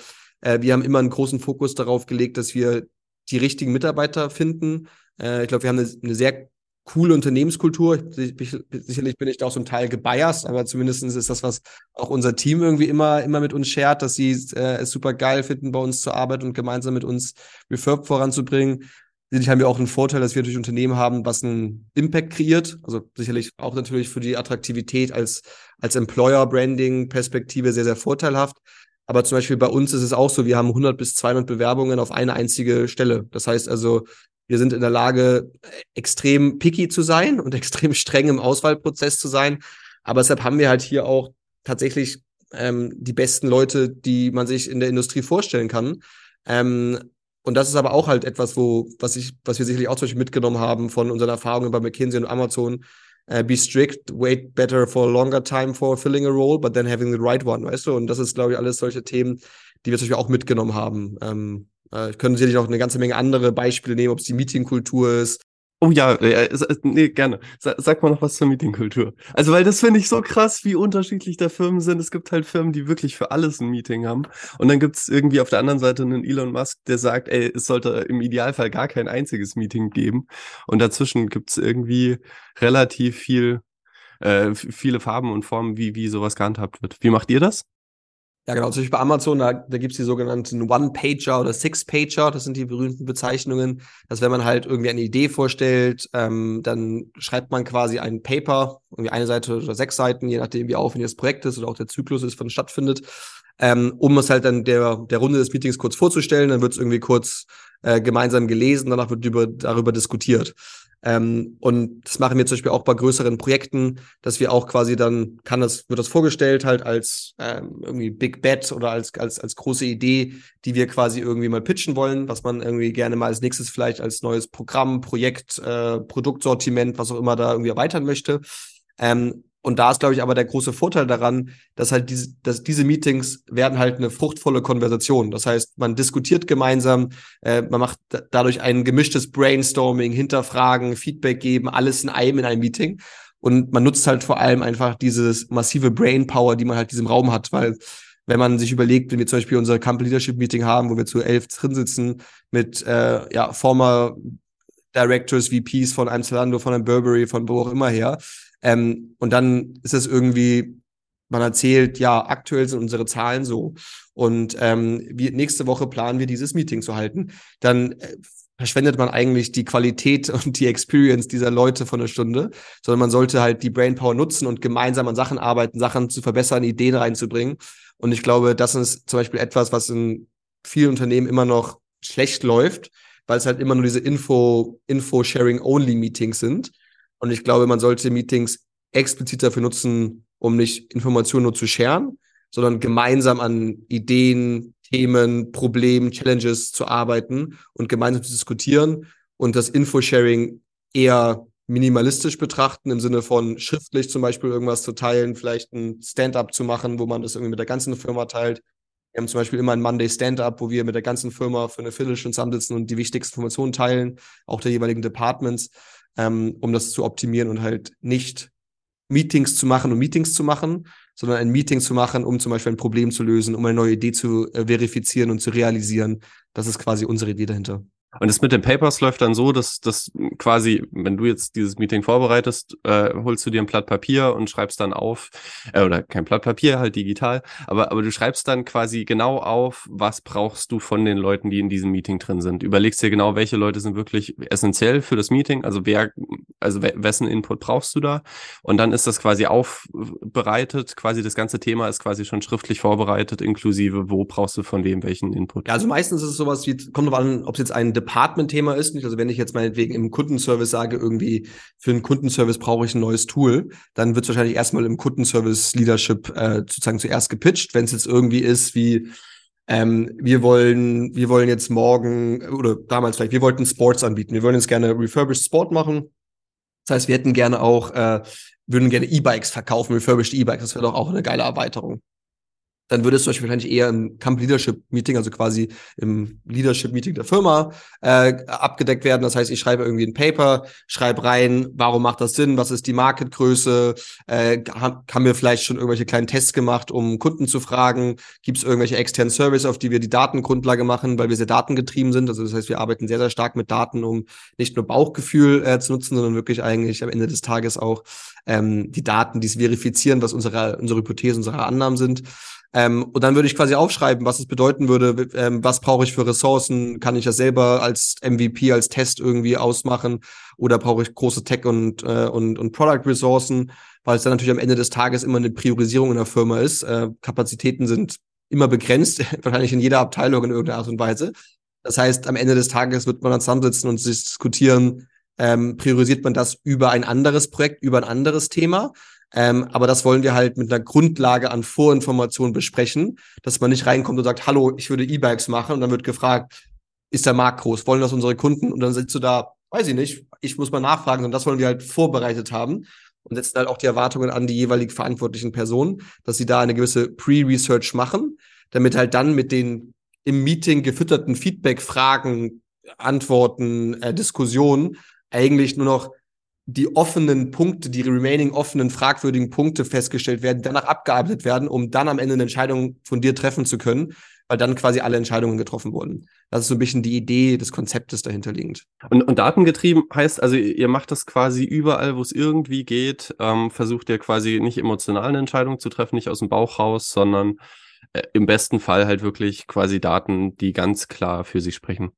äh, wir haben immer einen großen Fokus darauf gelegt, dass wir die richtigen Mitarbeiter finden. Äh, ich glaube, wir haben eine, eine sehr coole Unternehmenskultur. Sicherlich bin ich da auch zum Teil gebiased, aber zumindest ist das, was auch unser Team irgendwie immer, immer mit uns schert, dass sie äh, es super geil finden, bei uns zu arbeiten und gemeinsam mit uns Refurb voranzubringen. Sicherlich haben wir auch einen Vorteil, dass wir durch Unternehmen haben, was einen Impact kreiert. Also sicherlich auch natürlich für die Attraktivität als, als Employer-Branding-Perspektive sehr, sehr vorteilhaft. Aber zum Beispiel bei uns ist es auch so, wir haben 100 bis 200 Bewerbungen auf eine einzige Stelle. Das heißt also, wir sind in der Lage, extrem picky zu sein und extrem streng im Auswahlprozess zu sein. Aber deshalb haben wir halt hier auch tatsächlich ähm, die besten Leute, die man sich in der Industrie vorstellen kann. Ähm, und das ist aber auch halt etwas, wo, was ich, was wir sicherlich auch zum Beispiel mitgenommen haben von unseren Erfahrungen bei McKinsey und Amazon, uh, be strict, wait better for a longer time for filling a role, but then having the right one, weißt du? Und das ist, glaube ich, alles solche Themen, die wir zum Beispiel auch mitgenommen haben. Ähm, äh, könnte sicherlich auch eine ganze Menge andere Beispiele nehmen, ob es die Meetingkultur ist, Oh ja, äh, nee, gerne. Sag mal noch was zur Meetingkultur. Also, weil das finde ich so krass, wie unterschiedlich da Firmen sind. Es gibt halt Firmen, die wirklich für alles ein Meeting haben. Und dann gibt es irgendwie auf der anderen Seite einen Elon Musk, der sagt, ey, es sollte im Idealfall gar kein einziges Meeting geben. Und dazwischen gibt es irgendwie relativ viel, äh, viele Farben und Formen, wie, wie sowas gehandhabt wird. Wie macht ihr das? Ja, genau. Zum Beispiel bei Amazon, da, da gibt es die sogenannten One-Pager oder Six-Pager. Das sind die berühmten Bezeichnungen. Dass wenn man halt irgendwie eine Idee vorstellt, ähm, dann schreibt man quasi ein Paper, irgendwie eine Seite oder sechs Seiten, je nachdem, wie aufwendig das Projekt ist oder auch der Zyklus ist, es stattfindet, ähm, um es halt dann der, der Runde des Meetings kurz vorzustellen. Dann wird es irgendwie kurz äh, gemeinsam gelesen, danach wird über, darüber diskutiert. Ähm, und das machen wir zum Beispiel auch bei größeren Projekten, dass wir auch quasi dann, kann das, wird das vorgestellt halt als ähm, irgendwie Big Bet oder als, als, als große Idee, die wir quasi irgendwie mal pitchen wollen, was man irgendwie gerne mal als nächstes vielleicht als neues Programm, Projekt, äh, Produktsortiment, was auch immer da irgendwie erweitern möchte. Ähm, und da ist, glaube ich, aber der große Vorteil daran, dass halt diese, dass diese Meetings werden halt eine fruchtvolle Konversation. Das heißt, man diskutiert gemeinsam, äh, man macht dadurch ein gemischtes Brainstorming, Hinterfragen, Feedback geben, alles in einem in einem Meeting. Und man nutzt halt vor allem einfach dieses massive Brainpower, die man halt diesem Raum hat, weil wenn man sich überlegt, wenn wir zum Beispiel unser Company Leadership Meeting haben, wo wir zu elf drin sitzen mit äh, ja, former Directors, VPs von einem Zalando, von einem Burberry, von wo auch immer her, ähm, und dann ist es irgendwie, man erzählt, ja, aktuell sind unsere Zahlen so. Und ähm, wir, nächste Woche planen wir dieses Meeting zu halten. Dann äh, verschwendet man eigentlich die Qualität und die Experience dieser Leute von der Stunde, sondern man sollte halt die Brainpower nutzen und gemeinsam an Sachen arbeiten, Sachen zu verbessern, Ideen reinzubringen. Und ich glaube, das ist zum Beispiel etwas, was in vielen Unternehmen immer noch schlecht läuft, weil es halt immer nur diese Info, Info-Sharing-Only-Meetings sind. Und ich glaube, man sollte Meetings explizit dafür nutzen, um nicht Informationen nur zu scheren, sondern gemeinsam an Ideen, Themen, Problemen, Challenges zu arbeiten und gemeinsam zu diskutieren und das Infosharing eher minimalistisch betrachten, im Sinne von schriftlich zum Beispiel irgendwas zu teilen, vielleicht ein Stand-up zu machen, wo man das irgendwie mit der ganzen Firma teilt. Wir haben zum Beispiel immer ein Monday Stand-up, wo wir mit der ganzen Firma für eine Viertelstunde zusammensitzen und die wichtigsten Informationen teilen, auch der jeweiligen Departments ähm, um das zu optimieren und halt nicht Meetings zu machen, um Meetings zu machen, sondern ein Meeting zu machen, um zum Beispiel ein Problem zu lösen, um eine neue Idee zu äh, verifizieren und zu realisieren. Das ist quasi unsere Idee dahinter. Und das mit den Papers läuft dann so, dass dass quasi, wenn du jetzt dieses Meeting vorbereitest, äh, holst du dir ein Blatt Papier und schreibst dann auf, äh, oder kein Blatt Papier, halt digital, aber, aber du schreibst dann quasi genau auf, was brauchst du von den Leuten, die in diesem Meeting drin sind. Überlegst dir genau, welche Leute sind wirklich essentiell für das Meeting, also wer, also wessen Input brauchst du da? Und dann ist das quasi aufbereitet, quasi das ganze Thema ist quasi schon schriftlich vorbereitet, inklusive, wo brauchst du von wem welchen Input. Ja, also meistens ist es sowas wie, kommt drauf an, ob es jetzt ein Department-Thema ist. Nicht? Also wenn ich jetzt meinetwegen im Kundenservice sage, irgendwie für einen Kundenservice brauche ich ein neues Tool, dann wird es wahrscheinlich erstmal im Kundenservice-Leadership äh, sozusagen zuerst gepitcht. Wenn es jetzt irgendwie ist wie ähm, wir wollen, wir wollen jetzt morgen oder damals vielleicht, wir wollten Sports anbieten. Wir wollen jetzt gerne Refurbished Sport machen. Das heißt, wir hätten gerne auch, äh, würden gerne E-Bikes verkaufen, refurbished E-Bikes. Das wäre doch auch eine geile Erweiterung dann würde es zum Beispiel wahrscheinlich eher im Camp Leadership Meeting, also quasi im Leadership Meeting der Firma, äh, abgedeckt werden. Das heißt, ich schreibe irgendwie ein Paper, schreibe rein, warum macht das Sinn, was ist die Marketgröße, äh, haben wir vielleicht schon irgendwelche kleinen Tests gemacht, um Kunden zu fragen, gibt es irgendwelche externen Service, auf die wir die Datengrundlage machen, weil wir sehr datengetrieben sind. Also das heißt, wir arbeiten sehr, sehr stark mit Daten, um nicht nur Bauchgefühl äh, zu nutzen, sondern wirklich eigentlich am Ende des Tages auch ähm, die Daten, die es verifizieren, was unsere, unsere Hypothesen, unsere Annahmen sind. Ähm, und dann würde ich quasi aufschreiben, was es bedeuten würde, ähm, was brauche ich für Ressourcen, kann ich das selber als MVP, als Test irgendwie ausmachen oder brauche ich große Tech- und, äh, und, und Product-Ressourcen, weil es dann natürlich am Ende des Tages immer eine Priorisierung in der Firma ist. Äh, Kapazitäten sind immer begrenzt, wahrscheinlich in jeder Abteilung in irgendeiner Art und Weise. Das heißt, am Ende des Tages wird man dann zusammensitzen und sich diskutieren, ähm, priorisiert man das über ein anderes Projekt, über ein anderes Thema ähm, aber das wollen wir halt mit einer Grundlage an Vorinformationen besprechen, dass man nicht reinkommt und sagt, hallo, ich würde E-Bikes machen und dann wird gefragt, ist der Markt groß? Wollen das unsere Kunden? Und dann sitzt du da, weiß ich nicht, ich muss mal nachfragen und das wollen wir halt vorbereitet haben und setzen halt auch die Erwartungen an die jeweilig verantwortlichen Personen, dass sie da eine gewisse Pre-Research machen, damit halt dann mit den im Meeting gefütterten Feedback, Fragen, Antworten, äh, Diskussionen eigentlich nur noch die offenen Punkte, die remaining offenen, fragwürdigen Punkte festgestellt werden, danach abgearbeitet werden, um dann am Ende eine Entscheidung von dir treffen zu können, weil dann quasi alle Entscheidungen getroffen wurden. Das ist so ein bisschen die Idee des Konzeptes dahinter liegend. Und, und datengetrieben heißt also, ihr macht das quasi überall, wo es irgendwie geht, ähm, versucht ihr quasi nicht emotional eine Entscheidung zu treffen, nicht aus dem Bauch raus, sondern im besten Fall halt wirklich quasi Daten, die ganz klar für sich sprechen.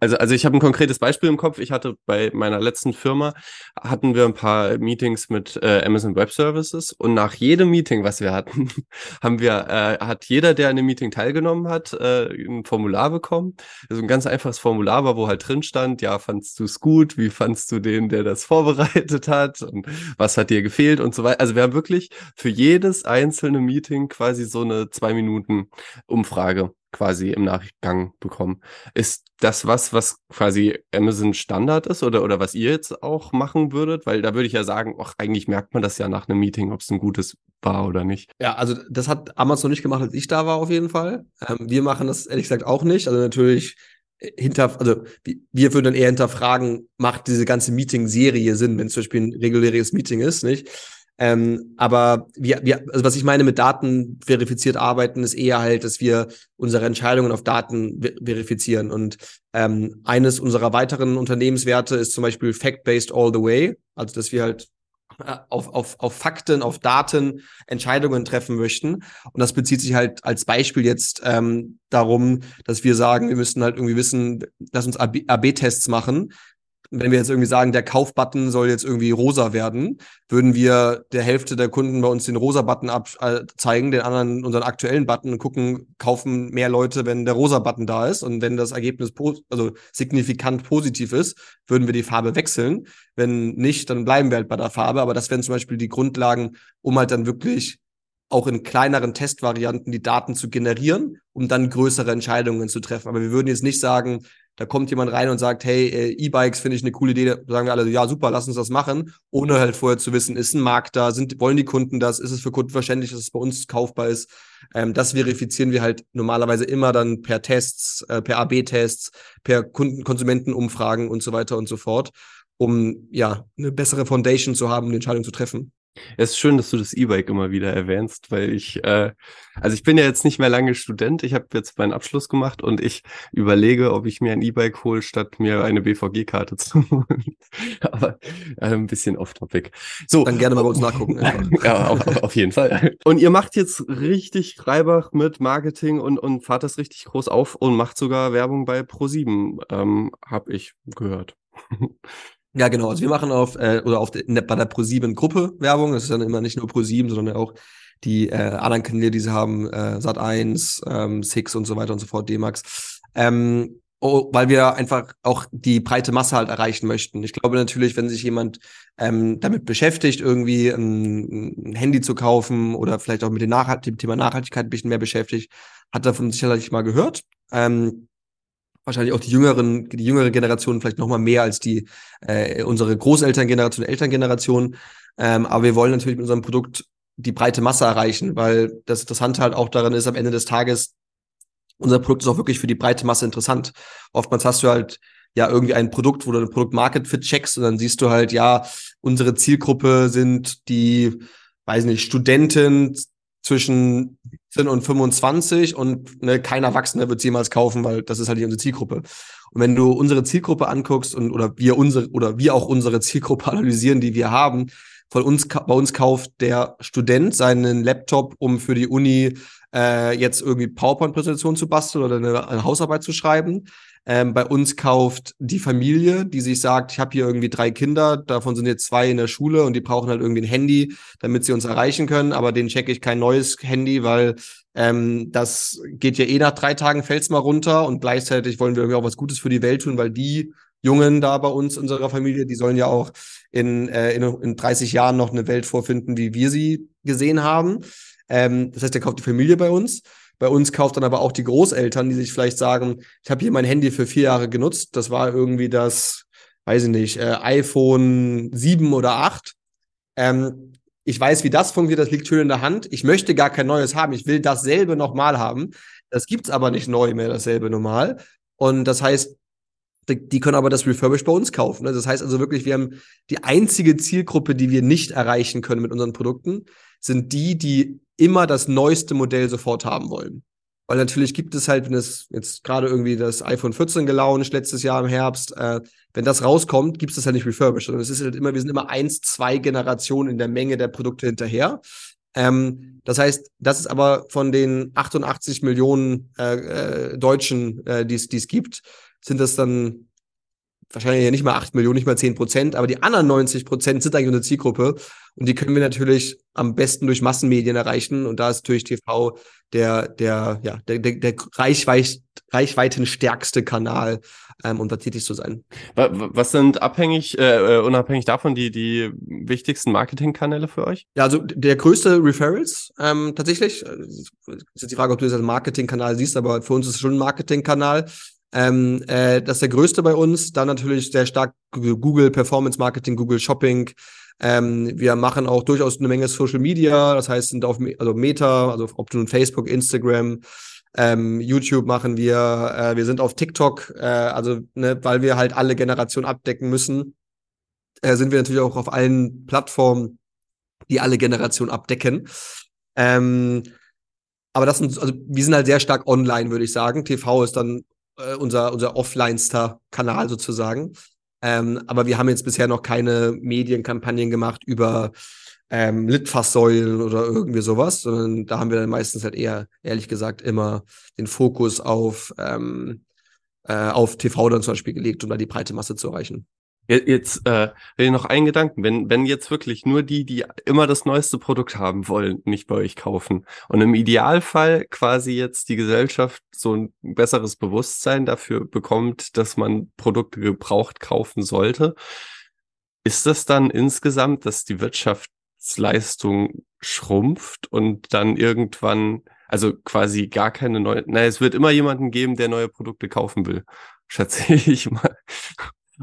Also, also ich habe ein konkretes Beispiel im Kopf. Ich hatte bei meiner letzten Firma, hatten wir ein paar Meetings mit äh, Amazon Web Services und nach jedem Meeting, was wir hatten, haben wir, äh, hat jeder, der an dem Meeting teilgenommen hat, äh, ein Formular bekommen. Also ein ganz einfaches Formular war, wo halt drin stand, ja, fandst du es gut? Wie fandst du den, der das vorbereitet hat? Und was hat dir gefehlt und so weiter. Also wir haben wirklich für jedes einzelne Meeting quasi so eine Minuten Umfrage quasi im Nachgang bekommen. Ist das was, was quasi Amazon Standard ist oder, oder was ihr jetzt auch machen würdet? Weil da würde ich ja sagen, ach, eigentlich merkt man das ja nach einem Meeting, ob es ein gutes war oder nicht. Ja, also das hat Amazon nicht gemacht, als ich da war, auf jeden Fall. Ähm, wir machen das ehrlich gesagt auch nicht. Also natürlich äh, hinter, also wir würden dann eher hinterfragen, macht diese ganze Meeting-Serie Sinn, wenn es zum Beispiel ein reguläres Meeting ist, nicht? Ähm, aber wir, wir, also was ich meine mit Daten verifiziert arbeiten, ist eher halt, dass wir unsere Entscheidungen auf Daten ver verifizieren. Und ähm, eines unserer weiteren Unternehmenswerte ist zum Beispiel Fact-Based All the Way. Also dass wir halt äh, auf, auf, auf Fakten, auf Daten Entscheidungen treffen möchten. Und das bezieht sich halt als Beispiel jetzt ähm, darum, dass wir sagen, wir müssten halt irgendwie wissen, lass uns AB-Tests machen wenn wir jetzt irgendwie sagen, der Kaufbutton soll jetzt irgendwie rosa werden, würden wir der Hälfte der Kunden bei uns den rosa Button äh, den anderen unseren aktuellen Button und gucken, kaufen mehr Leute, wenn der rosa Button da ist. Und wenn das Ergebnis also signifikant positiv ist, würden wir die Farbe wechseln. Wenn nicht, dann bleiben wir halt bei der Farbe. Aber das wären zum Beispiel die Grundlagen, um halt dann wirklich auch in kleineren Testvarianten die Daten zu generieren, um dann größere Entscheidungen zu treffen. Aber wir würden jetzt nicht sagen, da kommt jemand rein und sagt, hey, äh, E-Bikes finde ich eine coole Idee, sagen wir alle, ja, super, lass uns das machen, ohne halt vorher zu wissen, ist ein Markt da, sind, wollen die Kunden das, ist es für Kunden verständlich, dass es bei uns kaufbar ist. Ähm, das verifizieren wir halt normalerweise immer dann per Tests, äh, per AB-Tests, per Kunden Konsumentenumfragen und so weiter und so fort, um ja eine bessere Foundation zu haben, eine Entscheidung zu treffen. Es ist schön, dass du das E-Bike immer wieder erwähnst, weil ich, äh, also ich bin ja jetzt nicht mehr lange Student, ich habe jetzt meinen Abschluss gemacht und ich überlege, ob ich mir ein E-Bike hole, statt mir eine BVG-Karte zu holen. Aber äh, ein bisschen off-topic. So. Dann gerne mal bei uns nachgucken. ja, auf, auf, jeden Fall. Und ihr macht jetzt richtig Reibach mit Marketing und, und fahrt das richtig groß auf und macht sogar Werbung bei Pro7, ähm, habe ich gehört. Ja, genau. Also wir machen auf äh, oder auf der, bei der Pro7 Gruppe Werbung. Das ist dann immer nicht nur Pro7, sondern auch die äh, anderen Kanäle, die sie haben, äh, Sat1, ähm, Six und so weiter und so fort, D-Max. Ähm, oh, weil wir einfach auch die breite Masse halt erreichen möchten. Ich glaube natürlich, wenn sich jemand ähm, damit beschäftigt, irgendwie ein, ein, Handy zu kaufen oder vielleicht auch mit dem, Nachhalt dem Thema Nachhaltigkeit ein bisschen mehr beschäftigt, hat davon sicherlich mal gehört. Ähm, wahrscheinlich auch die jüngeren, die jüngere Generation vielleicht noch mal mehr als die äh, unsere Großelterngeneration, Elterngeneration. Ähm, aber wir wollen natürlich mit unserem Produkt die breite Masse erreichen, weil das Interessante halt auch daran ist, am Ende des Tages, unser Produkt ist auch wirklich für die breite Masse interessant. Oftmals hast du halt ja irgendwie ein Produkt, wo du ein Produkt Market Fit checkst und dann siehst du halt, ja, unsere Zielgruppe sind die, weiß nicht, Studenten zwischen 17 und 25 und ne, kein Erwachsener wird jemals kaufen, weil das ist halt nicht unsere Zielgruppe. Und wenn du unsere Zielgruppe anguckst und oder wir unsere oder wir auch unsere Zielgruppe analysieren, die wir haben, von uns bei uns kauft der Student seinen Laptop, um für die Uni äh, jetzt irgendwie PowerPoint-Präsentation zu basteln oder eine, eine Hausarbeit zu schreiben. Ähm, bei uns kauft die Familie, die sich sagt, ich habe hier irgendwie drei Kinder, davon sind jetzt zwei in der Schule und die brauchen halt irgendwie ein Handy, damit sie uns erreichen können, aber denen checke ich kein neues Handy, weil ähm, das geht ja eh nach drei Tagen, fällt's mal runter und gleichzeitig wollen wir irgendwie auch was Gutes für die Welt tun, weil die Jungen da bei uns, unserer Familie, die sollen ja auch in, äh, in, in 30 Jahren noch eine Welt vorfinden, wie wir sie gesehen haben. Ähm, das heißt, der kauft die Familie bei uns. Bei uns kauft dann aber auch die Großeltern, die sich vielleicht sagen, ich habe hier mein Handy für vier Jahre genutzt. Das war irgendwie das, weiß ich nicht, äh, iPhone 7 oder 8. Ähm, ich weiß, wie das funktioniert, das liegt schön in der Hand. Ich möchte gar kein neues haben. Ich will dasselbe nochmal haben. Das gibt's aber nicht neu mehr, dasselbe normal. Und das heißt, die, können aber das Refurbish bei uns kaufen. Ne? Das heißt also wirklich, wir haben die einzige Zielgruppe, die wir nicht erreichen können mit unseren Produkten, sind die, die immer das neueste Modell sofort haben wollen. Weil natürlich gibt es halt, wenn es jetzt gerade irgendwie das iPhone 14 gelauncht letztes Jahr im Herbst, äh, wenn das rauskommt, gibt es das halt nicht refurbished, sondern es ist halt immer, wir sind immer eins, zwei Generationen in der Menge der Produkte hinterher. Ähm, das heißt, das ist aber von den 88 Millionen äh, äh, Deutschen, äh, die es gibt, sind das dann wahrscheinlich ja nicht mal 8 Millionen, nicht mal 10 Prozent, aber die anderen 90 Prozent sind eigentlich unsere Zielgruppe und die können wir natürlich am besten durch Massenmedien erreichen und da ist natürlich TV der, der, ja, der, der, der Reichweit, reichweitenstärkste Kanal, ähm, um da tätig zu sein. Was sind abhängig, äh, äh, unabhängig davon die, die wichtigsten Marketingkanäle für euch? Ja, also der größte Referrals ähm, tatsächlich. Äh, ist jetzt die Frage, ob du das als Marketingkanal siehst, aber für uns ist es schon ein Marketingkanal. Ähm, äh, das ist der größte bei uns. Dann natürlich sehr stark Google Performance Marketing, Google Shopping. Ähm, wir machen auch durchaus eine Menge Social Media, das heißt, sind auf also Meta, also ob du nun Facebook, Instagram, ähm, YouTube machen wir, äh, wir sind auf TikTok, äh, also ne, weil wir halt alle Generationen abdecken müssen, äh, sind wir natürlich auch auf allen Plattformen, die alle Generationen abdecken. Ähm, aber das sind, also wir sind halt sehr stark online, würde ich sagen. TV ist dann äh, unser, unser offlinester Kanal sozusagen. Ähm, aber wir haben jetzt bisher noch keine Medienkampagnen gemacht über ähm, Litfaßsäulen oder irgendwie sowas, sondern da haben wir dann meistens halt eher, ehrlich gesagt, immer den Fokus auf, ähm, äh, auf TV dann zum Beispiel gelegt, um da die breite Masse zu erreichen. Jetzt äh, noch einen Gedanken, wenn, wenn jetzt wirklich nur die, die immer das neueste Produkt haben wollen, nicht bei euch kaufen und im Idealfall quasi jetzt die Gesellschaft so ein besseres Bewusstsein dafür bekommt, dass man Produkte gebraucht kaufen sollte, ist das dann insgesamt, dass die Wirtschaftsleistung schrumpft und dann irgendwann, also quasi gar keine neue, naja, es wird immer jemanden geben, der neue Produkte kaufen will, schätze ich mal.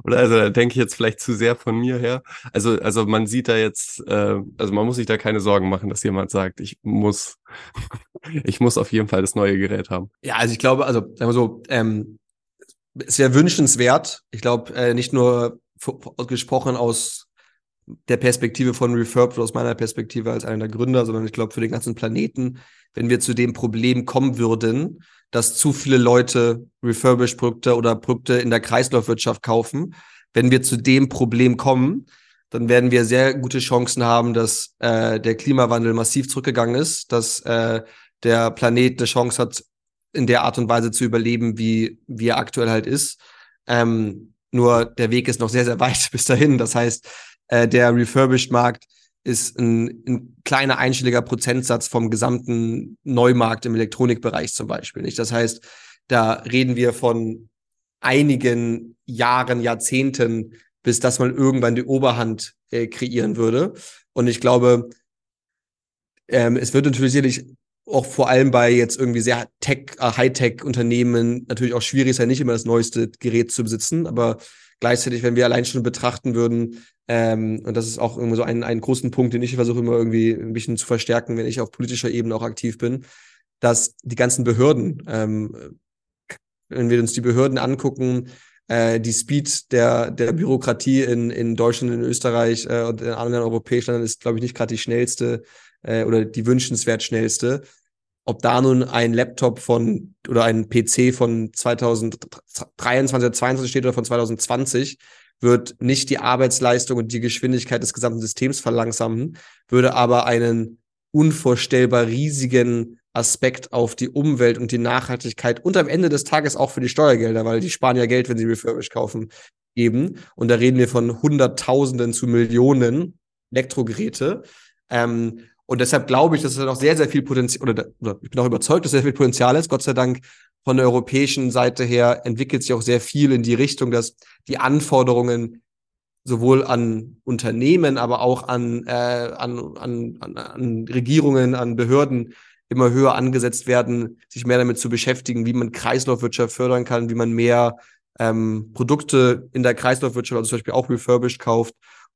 Oder also denke ich jetzt vielleicht zu sehr von mir her. Also, also man sieht da jetzt, äh, also man muss sich da keine Sorgen machen, dass jemand sagt, ich muss, ich muss auf jeden Fall das neue Gerät haben. Ja, also ich glaube, also sagen wir so, ähm, sehr wünschenswert. Ich glaube, äh, nicht nur gesprochen aus der Perspektive von Refurb oder aus meiner Perspektive als einer der Gründer, sondern ich glaube für den ganzen Planeten, wenn wir zu dem Problem kommen würden, dass zu viele Leute refurbished Produkte oder Produkte in der Kreislaufwirtschaft kaufen. Wenn wir zu dem Problem kommen, dann werden wir sehr gute Chancen haben, dass äh, der Klimawandel massiv zurückgegangen ist, dass äh, der Planet eine Chance hat, in der Art und Weise zu überleben, wie, wie er aktuell halt ist. Ähm, nur der Weg ist noch sehr, sehr weit bis dahin. Das heißt, äh, der Refurbished-Markt ist ein, ein kleiner einstelliger Prozentsatz vom gesamten Neumarkt im Elektronikbereich zum Beispiel. Nicht? Das heißt, da reden wir von einigen Jahren, Jahrzehnten, bis das mal irgendwann die Oberhand äh, kreieren würde. Und ich glaube, ähm, es wird natürlich sicherlich auch vor allem bei jetzt irgendwie sehr Tech, äh, Hightech-Unternehmen natürlich auch schwierig ja nicht immer das neueste Gerät zu besitzen, aber gleichzeitig, wenn wir allein schon betrachten würden, ähm, und das ist auch immer so ein, ein großen Punkt, den ich versuche immer irgendwie ein bisschen zu verstärken, wenn ich auf politischer Ebene auch aktiv bin, dass die ganzen Behörden, ähm, wenn wir uns die Behörden angucken, äh, die Speed der, der Bürokratie in, in Deutschland, in Österreich äh, und in anderen europäischen Ländern ist, glaube ich, nicht gerade die schnellste äh, oder die wünschenswert schnellste. Ob da nun ein Laptop von oder ein PC von 2023 oder 2022 steht oder von 2020, wird nicht die Arbeitsleistung und die Geschwindigkeit des gesamten Systems verlangsamen, würde aber einen unvorstellbar riesigen Aspekt auf die Umwelt und die Nachhaltigkeit und am Ende des Tages auch für die Steuergelder, weil die sparen ja Geld, wenn sie refurbished kaufen, geben. Und da reden wir von Hunderttausenden zu Millionen Elektrogeräte. Ähm, und deshalb glaube ich, dass es da noch sehr, sehr viel Potenzial, oder, oder ich bin auch überzeugt, dass sehr viel Potenzial ist. Gott sei Dank von der europäischen Seite her entwickelt sich auch sehr viel in die Richtung, dass die Anforderungen sowohl an Unternehmen, aber auch an, äh, an, an, an, an Regierungen, an Behörden immer höher angesetzt werden, sich mehr damit zu beschäftigen, wie man Kreislaufwirtschaft fördern kann, wie man mehr ähm, Produkte in der Kreislaufwirtschaft, also zum Beispiel auch refurbished kauft,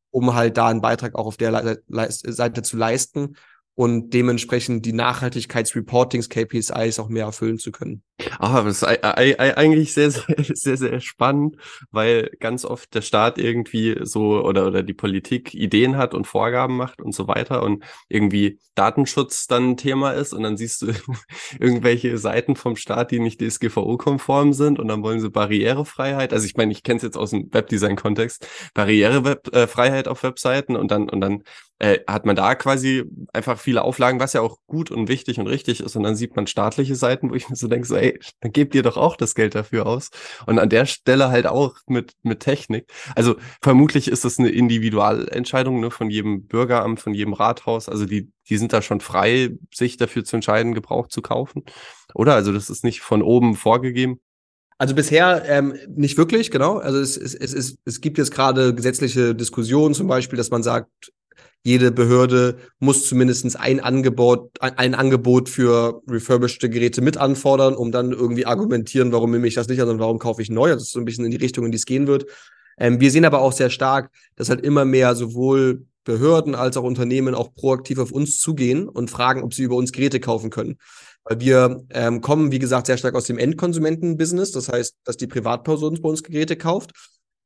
um halt da einen Beitrag auch auf der Le Le Seite zu leisten und dementsprechend die Nachhaltigkeitsreportings, KPIs auch mehr erfüllen zu können. Ah, das ist eigentlich sehr, sehr, sehr, sehr spannend, weil ganz oft der Staat irgendwie so oder, oder die Politik Ideen hat und Vorgaben macht und so weiter und irgendwie Datenschutz dann ein Thema ist und dann siehst du irgendwelche Seiten vom Staat, die nicht DSGVO-konform sind und dann wollen sie Barrierefreiheit. Also ich meine, ich kenne es jetzt aus dem Webdesign-Kontext, Barrierefreiheit auf Webseiten und dann, und dann äh, hat man da quasi einfach viele Auflagen, was ja auch gut und wichtig und richtig ist. Und dann sieht man staatliche Seiten, wo ich mir so denke, so, ey, dann gebt ihr doch auch das Geld dafür aus. Und an der Stelle halt auch mit, mit Technik. Also vermutlich ist das eine Individualentscheidung ne, von jedem Bürgeramt, von jedem Rathaus. Also die, die sind da schon frei, sich dafür zu entscheiden, Gebrauch zu kaufen. Oder? Also das ist nicht von oben vorgegeben. Also bisher ähm, nicht wirklich, genau. Also es, es, es, es, es gibt jetzt gerade gesetzliche Diskussionen, zum Beispiel, dass man sagt, jede Behörde muss zumindest ein Angebot, ein Angebot für refurbished Geräte mit anfordern, um dann irgendwie argumentieren, warum nehme ich das nicht an und warum kaufe ich neu. Das ist so ein bisschen in die Richtung, in die es gehen wird. Ähm, wir sehen aber auch sehr stark, dass halt immer mehr sowohl Behörden als auch Unternehmen auch proaktiv auf uns zugehen und fragen, ob sie über uns Geräte kaufen können. Weil wir ähm, kommen, wie gesagt, sehr stark aus dem Endkonsumenten-Business. Das heißt, dass die Privatperson bei uns Geräte kauft.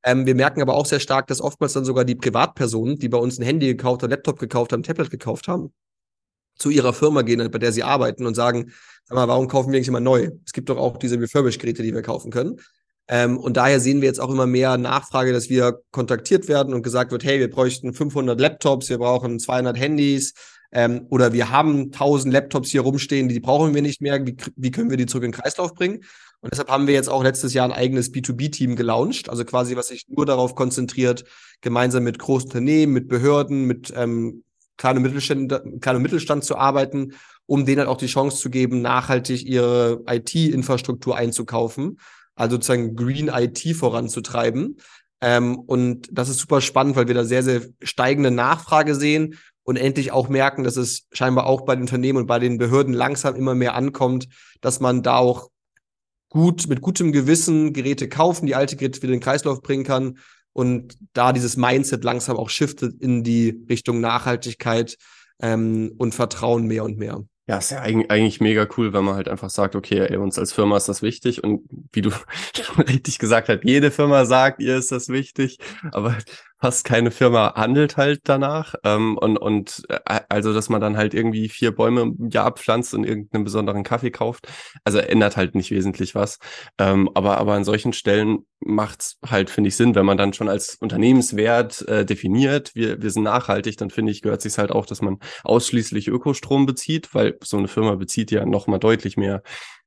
Ähm, wir merken aber auch sehr stark, dass oftmals dann sogar die Privatpersonen, die bei uns ein Handy gekauft haben, Laptop gekauft haben, Tablet gekauft haben, zu ihrer Firma gehen, bei der sie arbeiten und sagen, sag mal, warum kaufen wir eigentlich immer neu? Es gibt doch auch diese Refurbished-Geräte, die wir kaufen können. Ähm, und daher sehen wir jetzt auch immer mehr Nachfrage, dass wir kontaktiert werden und gesagt wird, hey, wir bräuchten 500 Laptops, wir brauchen 200 Handys, ähm, oder wir haben 1000 Laptops hier rumstehen, die brauchen wir nicht mehr, wie, wie können wir die zurück in den Kreislauf bringen? Und deshalb haben wir jetzt auch letztes Jahr ein eigenes B2B-Team gelauncht, also quasi, was sich nur darauf konzentriert, gemeinsam mit großen Unternehmen, mit Behörden, mit ähm, kleinem Mittelstand, kleinem Mittelstand zu arbeiten, um denen halt auch die Chance zu geben, nachhaltig ihre IT-Infrastruktur einzukaufen, also sozusagen Green IT voranzutreiben. Ähm, und das ist super spannend, weil wir da sehr, sehr steigende Nachfrage sehen und endlich auch merken, dass es scheinbar auch bei den Unternehmen und bei den Behörden langsam immer mehr ankommt, dass man da auch gut, mit gutem Gewissen Geräte kaufen, die alte Geräte wieder in den Kreislauf bringen kann und da dieses Mindset langsam auch shiftet in die Richtung Nachhaltigkeit ähm, und Vertrauen mehr und mehr. Ja, ist ja eigentlich mega cool, wenn man halt einfach sagt, okay, ey, uns als Firma ist das wichtig und wie du richtig gesagt hast, jede Firma sagt, ihr ist das wichtig, aber fast keine Firma handelt halt danach. Ähm, und, und äh, also, dass man dann halt irgendwie vier Bäume im Jahr pflanzt und irgendeinen besonderen Kaffee kauft. Also ändert halt nicht wesentlich was. Ähm, aber, aber an solchen Stellen macht's halt, finde ich, Sinn, wenn man dann schon als Unternehmenswert äh, definiert, wir, wir sind nachhaltig, dann finde ich, gehört sich halt auch, dass man ausschließlich Ökostrom bezieht, weil so eine Firma bezieht ja nochmal deutlich mehr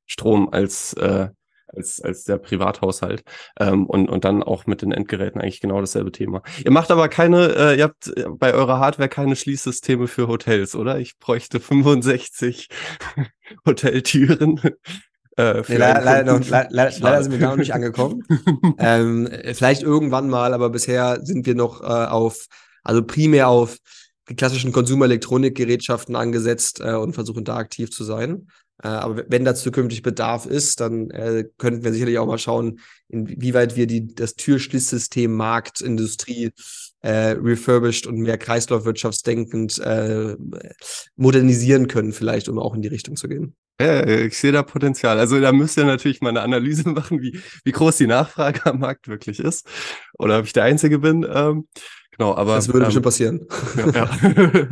Strom als äh, als, als der Privathaushalt. Ähm, und, und dann auch mit den Endgeräten eigentlich genau dasselbe Thema. Ihr macht aber keine, äh, ihr habt bei eurer Hardware keine Schließsysteme für Hotels, oder? Ich bräuchte 65 Hoteltüren. Äh, nee, leider, leider, noch, leider, leider sind wir da noch nicht angekommen. ähm, vielleicht irgendwann mal, aber bisher sind wir noch äh, auf, also primär auf die klassischen Konsumelektronikgerätschaften angesetzt äh, und versuchen da aktiv zu sein. Äh, aber wenn da zukünftig Bedarf ist, dann äh, könnten wir sicherlich auch mal schauen, inwieweit wir die, das Türschließsystem Markt, Industrie äh, refurbished und mehr kreislaufwirtschaftsdenkend äh, modernisieren können, vielleicht, um auch in die Richtung zu gehen. Ja, ich sehe da Potenzial. Also da müsst ihr natürlich mal eine Analyse machen, wie, wie groß die Nachfrage am Markt wirklich ist. Oder ob ich der Einzige bin. Ähm, genau, aber. Das würde ähm, bestimmt passieren. Ja, ja.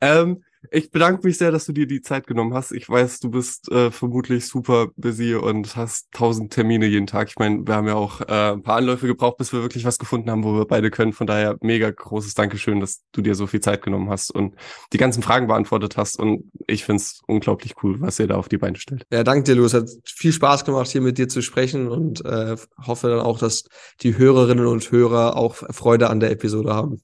ähm, ich bedanke mich sehr, dass du dir die Zeit genommen hast. Ich weiß, du bist äh, vermutlich super busy und hast tausend Termine jeden Tag. Ich meine, wir haben ja auch äh, ein paar Anläufe gebraucht, bis wir wirklich was gefunden haben, wo wir beide können. Von daher mega großes Dankeschön, dass du dir so viel Zeit genommen hast und die ganzen Fragen beantwortet hast. Und ich finde es unglaublich cool, was ihr da auf die Beine stellt. Ja, danke dir, Louis. Hat viel Spaß gemacht, hier mit dir zu sprechen und äh, hoffe dann auch, dass die Hörerinnen und Hörer auch Freude an der Episode haben.